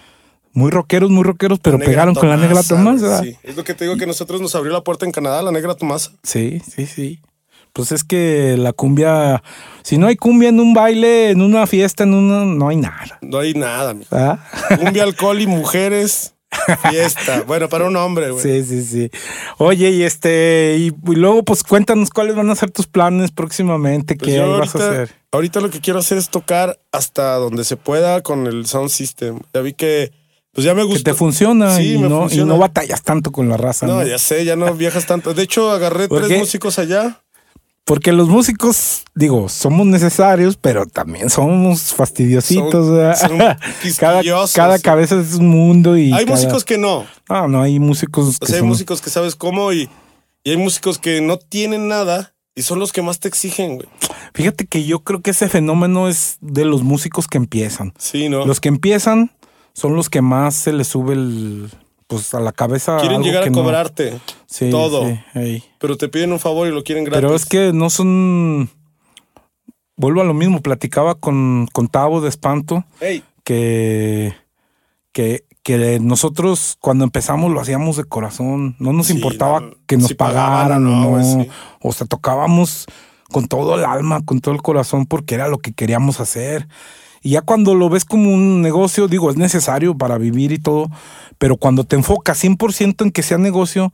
muy rockeros, muy rockeros, pero pegaron con la negra ¿verdad? Sí, es lo que te digo que nosotros nos abrió la puerta en Canadá, la negra Tomás. Sí, sí, sí. Pues es que la cumbia, si no hay cumbia en un baile, en una fiesta, en una, no hay nada. No hay nada. ¿verdad? Cumbia, alcohol y mujeres, fiesta. Bueno, para un hombre, güey. Sí, sí, sí. Oye, y este, y, y luego pues cuéntanos cuáles van a ser tus planes próximamente, Pues qué vas a hacer. ahorita lo que quiero hacer es tocar hasta donde se pueda con el sound system. Ya vi que, pues ya me Que gusta. te funciona, Sí, y, me no, funciona. y no batallas tanto con la raza. No, ¿no? ya sé, ya no viajas tanto. De hecho, agarré ¿Por tres músicos allá. Porque los músicos, digo, somos necesarios, pero también somos fastidiositos. Son- son cada, cada cabeza es un mundo y. Hay cada- músicos que no. Ah, no, hay músicos O que sea, hay son- músicos que sabes cómo y, y hay músicos que no tienen nada y son los que más te exigen, güey. Fíjate que yo creo que ese fenómeno es de los músicos que empiezan. Sí, ¿no? Los que empiezan son los que más se les sube el. Pues a la cabeza. quieren algo llegar a no- cobrarte Sí, todo. sí, pero te piden un favor y lo quieren gratis. Pero es que no son. Vuelvo a lo mismo, platicaba con, con Tavo de Espanto. Que, que, que nosotros cuando empezamos lo hacíamos de corazón, no nos Sí, importaba no, que nos si pagaran o o no, no, o sea, tocábamos con todo el alma, con todo el corazón, porque era lo que queríamos hacer. Y ya cuando lo ves como un negocio, digo, es necesario para vivir y todo, pero cuando te enfocas 100% en que sea negocio,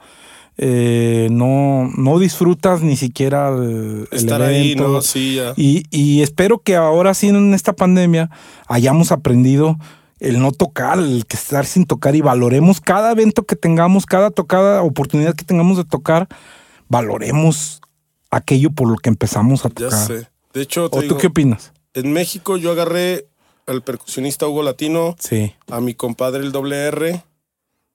eh, no, no disfrutas ni siquiera el, el estar ahí, evento. ¿no? Sí, ya. Y, y espero que ahora sí en esta pandemia hayamos aprendido el no tocar, el que estar sin tocar y valoremos cada evento que tengamos, cada tocada, oportunidad que tengamos de tocar, valoremos aquello por lo que empezamos a Ya tocar. sé. De hecho, te ¿O digo, tú qué opinas? en México yo agarré al percusionista Hugo Latino, Sí, a mi compadre el doble R.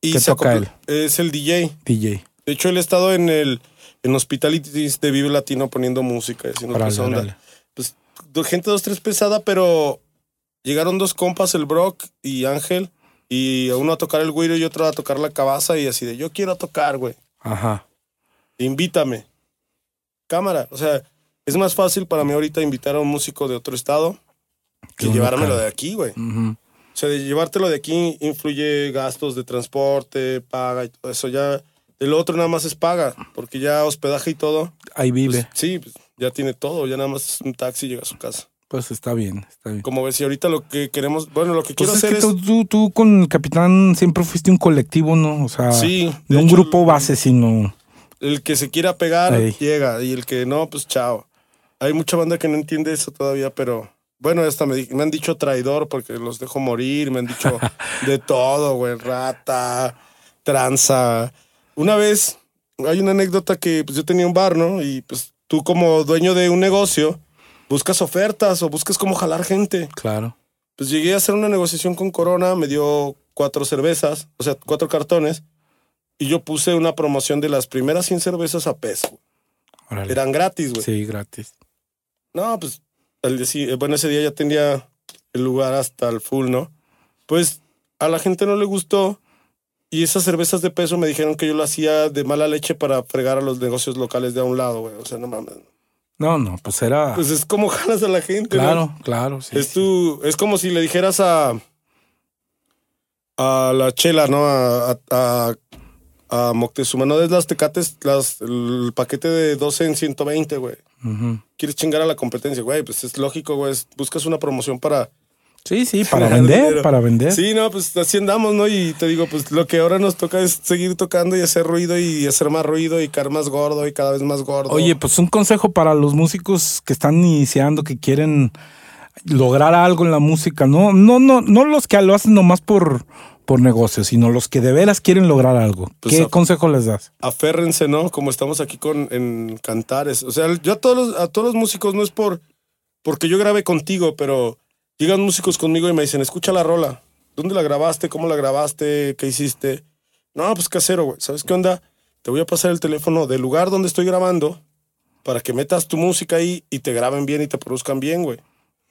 Y ¿Qué se toca acopla- Es el DJ. DJ. De hecho, él ha estado en el en Hospitalities de Vive Latino poniendo música y haciendo esa onda. Pues gente dos, tres pesada, pero llegaron dos compas, el Brock y Ángel, y uno a tocar el güiro y otro a tocar la cabaza y así de yo quiero tocar, güey. Ajá. Invítame. Cámara. O sea, es más fácil para mí ahorita invitar a un músico de otro estado que llevármelo de aquí, güey. O sea, de llevártelo de aquí influye gastos de transporte, paga y todo eso. Ya el otro nada más es paga, porque ya hospedaje y todo. Ahí vive. pues, sí, pues, ya tiene todo. Ya nada más es un taxi y llega a su casa. Pues está bien, está bien. Como ves, y ahorita lo que queremos, bueno, lo que Pues quiero es hacer que es. tú, tú, tú con el capitán siempre fuiste un colectivo, ¿no? O sea, Sí, de no un grupo base, sino... El que se quiera pegar, llega. Y el que no, pues chao. Hay mucha banda que no entiende eso todavía, pero bueno, hasta me, me han dicho traidor porque los dejo morir. Me han dicho de todo, güey. Rata, tranza. Una vez, hay una anécdota que pues, yo tenía un bar, ¿no? Y pues tú, como dueño de un negocio, buscas ofertas o buscas cómo jalar gente. Claro. Pues llegué a hacer una negociación con Corona, me dio cuatro cervezas, o sea, cuatro cartones. Y yo puse una promoción de las primeras 100 cervezas a peso. Órale. Eran gratis, güey. Sí, gratis. No, pues, al sí- bueno, ese día ya tenía el lugar hasta el full, ¿no? Pues a la gente no le gustó y esas cervezas de peso me dijeron que yo lo hacía de mala leche para fregar a los negocios locales de a un lado, güey. O sea, no mames. No, no, pues era. Pues es como jalas a la gente, ¿no? claro, claro. sí, es sí. tu, es como si le dijeras a a la chela, ¿no? A, a, a, a Moctezuma, no des las tecates, las, el paquete de 12 en 120, güey. Quieres chingar a la competencia, güey. Pues es lógico, güey. Buscas una promoción para. Sí, sí, para vender, para vender. Sí, no, pues así andamos, ¿no? Y te digo, pues lo que ahora nos toca es seguir tocando y hacer ruido y hacer más ruido y caer más gordo y cada vez más gordo. Oye, pues un consejo para los músicos que están iniciando, que quieren lograr algo en la música, no, no, no, no los que lo hacen nomás por, por negocio, sino los que de veras quieren lograr algo. Pues, ¿Qué a- consejo les das? aférrense, ¿no? Como estamos aquí con en cantares. O sea, yo a todos los, a todos los músicos no es por porque yo grabé contigo, pero llegan músicos conmigo y me dicen, escucha la rola. ¿Dónde la grabaste? ¿Cómo la grabaste? ¿Qué hiciste? No, pues casero, güey. ¿Sabes qué onda? Te voy a pasar el teléfono del lugar donde estoy grabando para que metas tu música ahí y te graben bien y te produzcan bien, güey.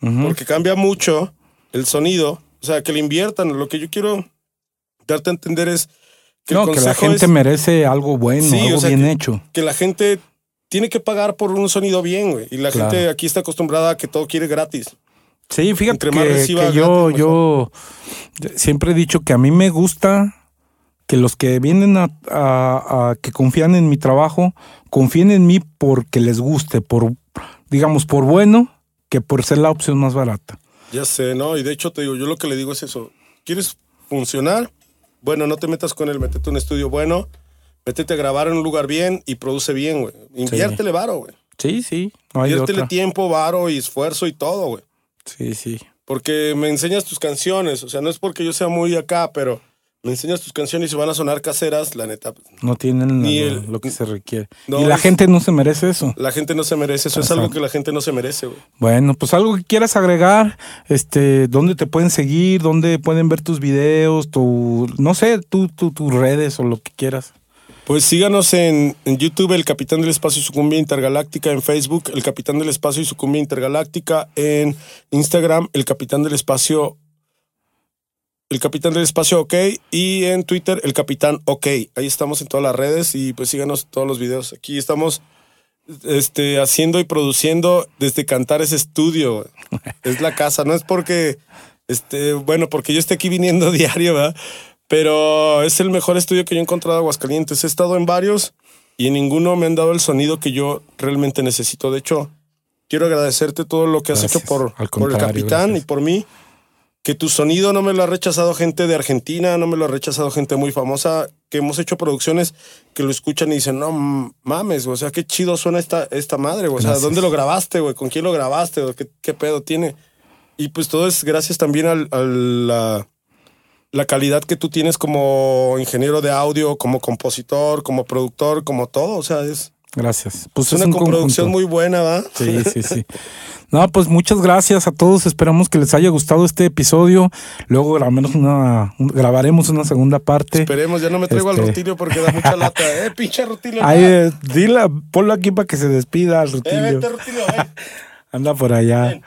Porque cambia mucho el sonido. O sea, que le inviertan. Lo que yo quiero darte a entender es que el no, que la gente es- merece algo bueno, Sí, o algo sea, bien que- hecho. que la gente tiene que pagar por un sonido bien, güey. Y la Claro. gente aquí está acostumbrada a que todo quiere gratis. Sí, fíjate que, reciba que yo, yo siempre he dicho que a mí me gusta que los que vienen a, a- a que confían en mi trabajo, confíen en mí porque les guste, por digamos, por bueno, que por ser la opción más barata. Ya sé, ¿no? Y de hecho te digo, yo lo que le digo es eso. ¿Quieres funcionar? Bueno, no te metas con él, métete a un estudio bueno, métete a grabar en un lugar bien y produce bien, güey. Inviértele varo, güey. Sí, sí, no hay de Inviértele otra. tiempo, varo y esfuerzo y todo, güey. Sí, sí. Porque me enseñas tus canciones. O sea, no es porque yo sea muy acá, pero me enseñas tus canciones y van a sonar caseras, la neta. pues, No tienen Ni lo, el- lo que se requiere. No, y la es- gente no se merece eso. La gente no se merece. Eso es algo que la gente no se merece, güey. Bueno, pues algo que quieras agregar, este, dónde te pueden seguir, dónde pueden ver tus videos, tu, no sé, tú, tú, tus redes o lo que quieras. Pues síganos en, YouTube, El Capitán del Espacio y su Cumbia Intergaláctica, en Facebook, El Capitán del Espacio y su Cumbia Intergaláctica, en Instagram, El Capitán del Espacio, El Capitán del Espacio OK, y en Twitter, El Capitán OK. Ahí estamos en todas las redes y pues síganos todos los videos. Aquí estamos este, haciendo y produciendo desde Cantares Estudio. Es la casa, no es porque, este, bueno, porque yo esté aquí viniendo diario, ¿verdad? Pero es el mejor estudio que yo he encontrado en Aguascalientes. He estado en varios y en ninguno me han dado el sonido que yo realmente necesito. De hecho, quiero agradecerte todo lo que has Gracias. hecho por, el capitán gracias. y por mí. Que tu sonido no me lo ha rechazado gente de Argentina, no me lo ha rechazado gente muy famosa, que hemos hecho producciones que lo escuchan y dicen, no mames, o sea, qué chido suena esta, esta madre. O sea, Gracias. ¿dónde lo grabaste, güey? ¿Con quién lo grabaste? ¿Qué, qué pedo tiene? Y pues todo es gracias también al- a la, la calidad que tú tienes como ingeniero de audio, como compositor, como productor, como todo. O sea, es, Gracias. Pues es una un coproducción conjunto. muy buena, ¿verdad? Sí, sí, sí. No, pues muchas gracias a todos. Esperamos que les haya gustado este episodio. Luego grabamos una, un- grabaremos una segunda parte. Esperemos, ya no me traigo al Este- Rutilio porque da mucha lata. Eh, pinche Rutilio. Ay, eh, dila, ponlo aquí para que se despida, eh, Rutilio. vete, Rutilio, ven. Anda por allá. Ven.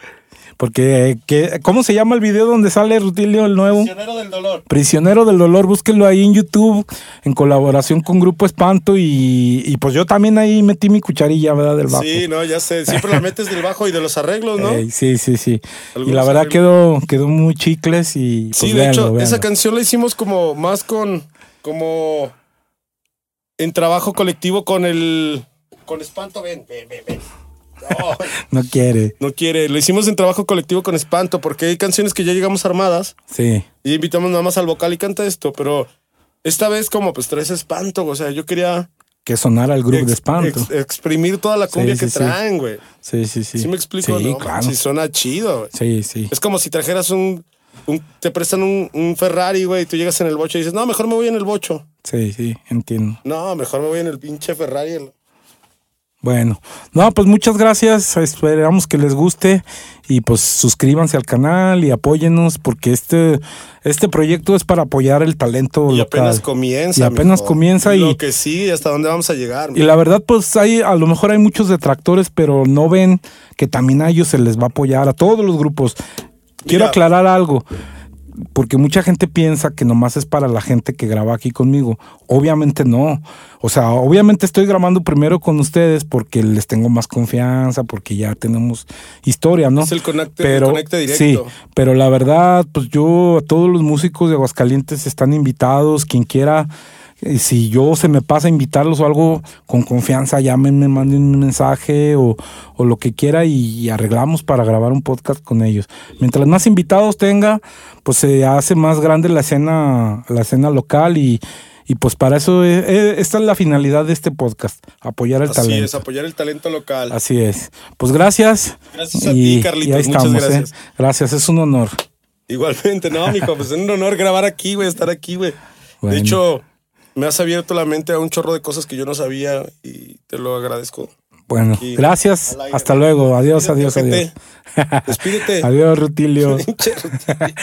Porque, eh, ¿qué- ¿cómo se llama el video donde sale Rutilio el nuevo? Prisionero del dolor. Prisionero del Dolor, búsquenlo ahí en YouTube, en colaboración con Grupo Espanto. Y, y pues yo también ahí metí mi cucharilla, ¿verdad? Del bajo. Sí, no, ya sé. Siempre la metes del bajo y de los arreglos, ¿no? Ey, sí, sí, sí. Y la verdad quedó, quedó muy chicles y pues Sí, de véanlo, hecho, esa canción la hicimos como más con. como. en trabajo colectivo con el. con espanto. Ven, ven, ven, ven. No, No quiere, no quiere. Lo hicimos en trabajo colectivo con espanto porque hay canciones que ya llegamos armadas sí. y invitamos nada más al vocal y canta esto, pero esta vez como pues traes espanto, o sea, yo quería Que sonara el grupo de espanto. ex- exprimir toda la cumbia Sí, que sí, traen, güey. sí, sí, sí. ¿Sí me explico? Sí, no, claro. Si suena chido, güey. Sí, sí. Es como si trajeras un, un- te prestan un, un Ferrari, güey, y tú llegas en el bocho y dices, no, mejor me voy en el bocho. Sí, sí, entiendo. No, mejor me voy en el pinche Ferrari. el- Bueno, no, pues muchas gracias. Esperamos que les guste y pues suscríbanse al canal y apóyennos porque este, este proyecto es para apoyar el talento Y local. apenas comienza. Y apenas mijo. comienza y- Lo que sí, hasta dónde vamos a llegar. Y la verdad, pues hay, a lo mejor hay muchos detractores, pero no ven que también a ellos se les va a apoyar, a todos los grupos. Quiero Mira. aclarar algo. Porque mucha gente piensa que nomás es para la gente que graba aquí conmigo. Obviamente no. O sea, obviamente estoy grabando primero con ustedes porque les tengo más confianza, porque ya tenemos historia, ¿no? Es el conecte, pero, el conecte directo. Sí, pero la verdad, pues yo, a todos los músicos de Aguascalientes están invitados, quien quiera si yo se me pasa a invitarlos o algo con confianza, llámenme, manden un mensaje o, o lo que quiera y, arreglamos para grabar un podcast con ellos. Mientras más invitados tenga, pues se hace más grande la escena, la escena local y, y pues para eso eh, eh, esta es la finalidad de este podcast, apoyar el Así talento. es, apoyar el talento local. Así es. Pues gracias. Gracias a ti, Carlitos, y ahí muchas estamos, gracias. ¿eh? Gracias, es un honor. Igualmente, no, mijo, pues es un honor grabar aquí, güey, estar aquí, güey. Bueno. De hecho, me has abierto la mente a un chorro de cosas que yo no sabía y te lo agradezco. Bueno, Aquí, gracias. Hasta luego. Adiós, adiós, Despídete, adiós. gente. Despídete. adiós, Rutilio. Pinche Rutilio.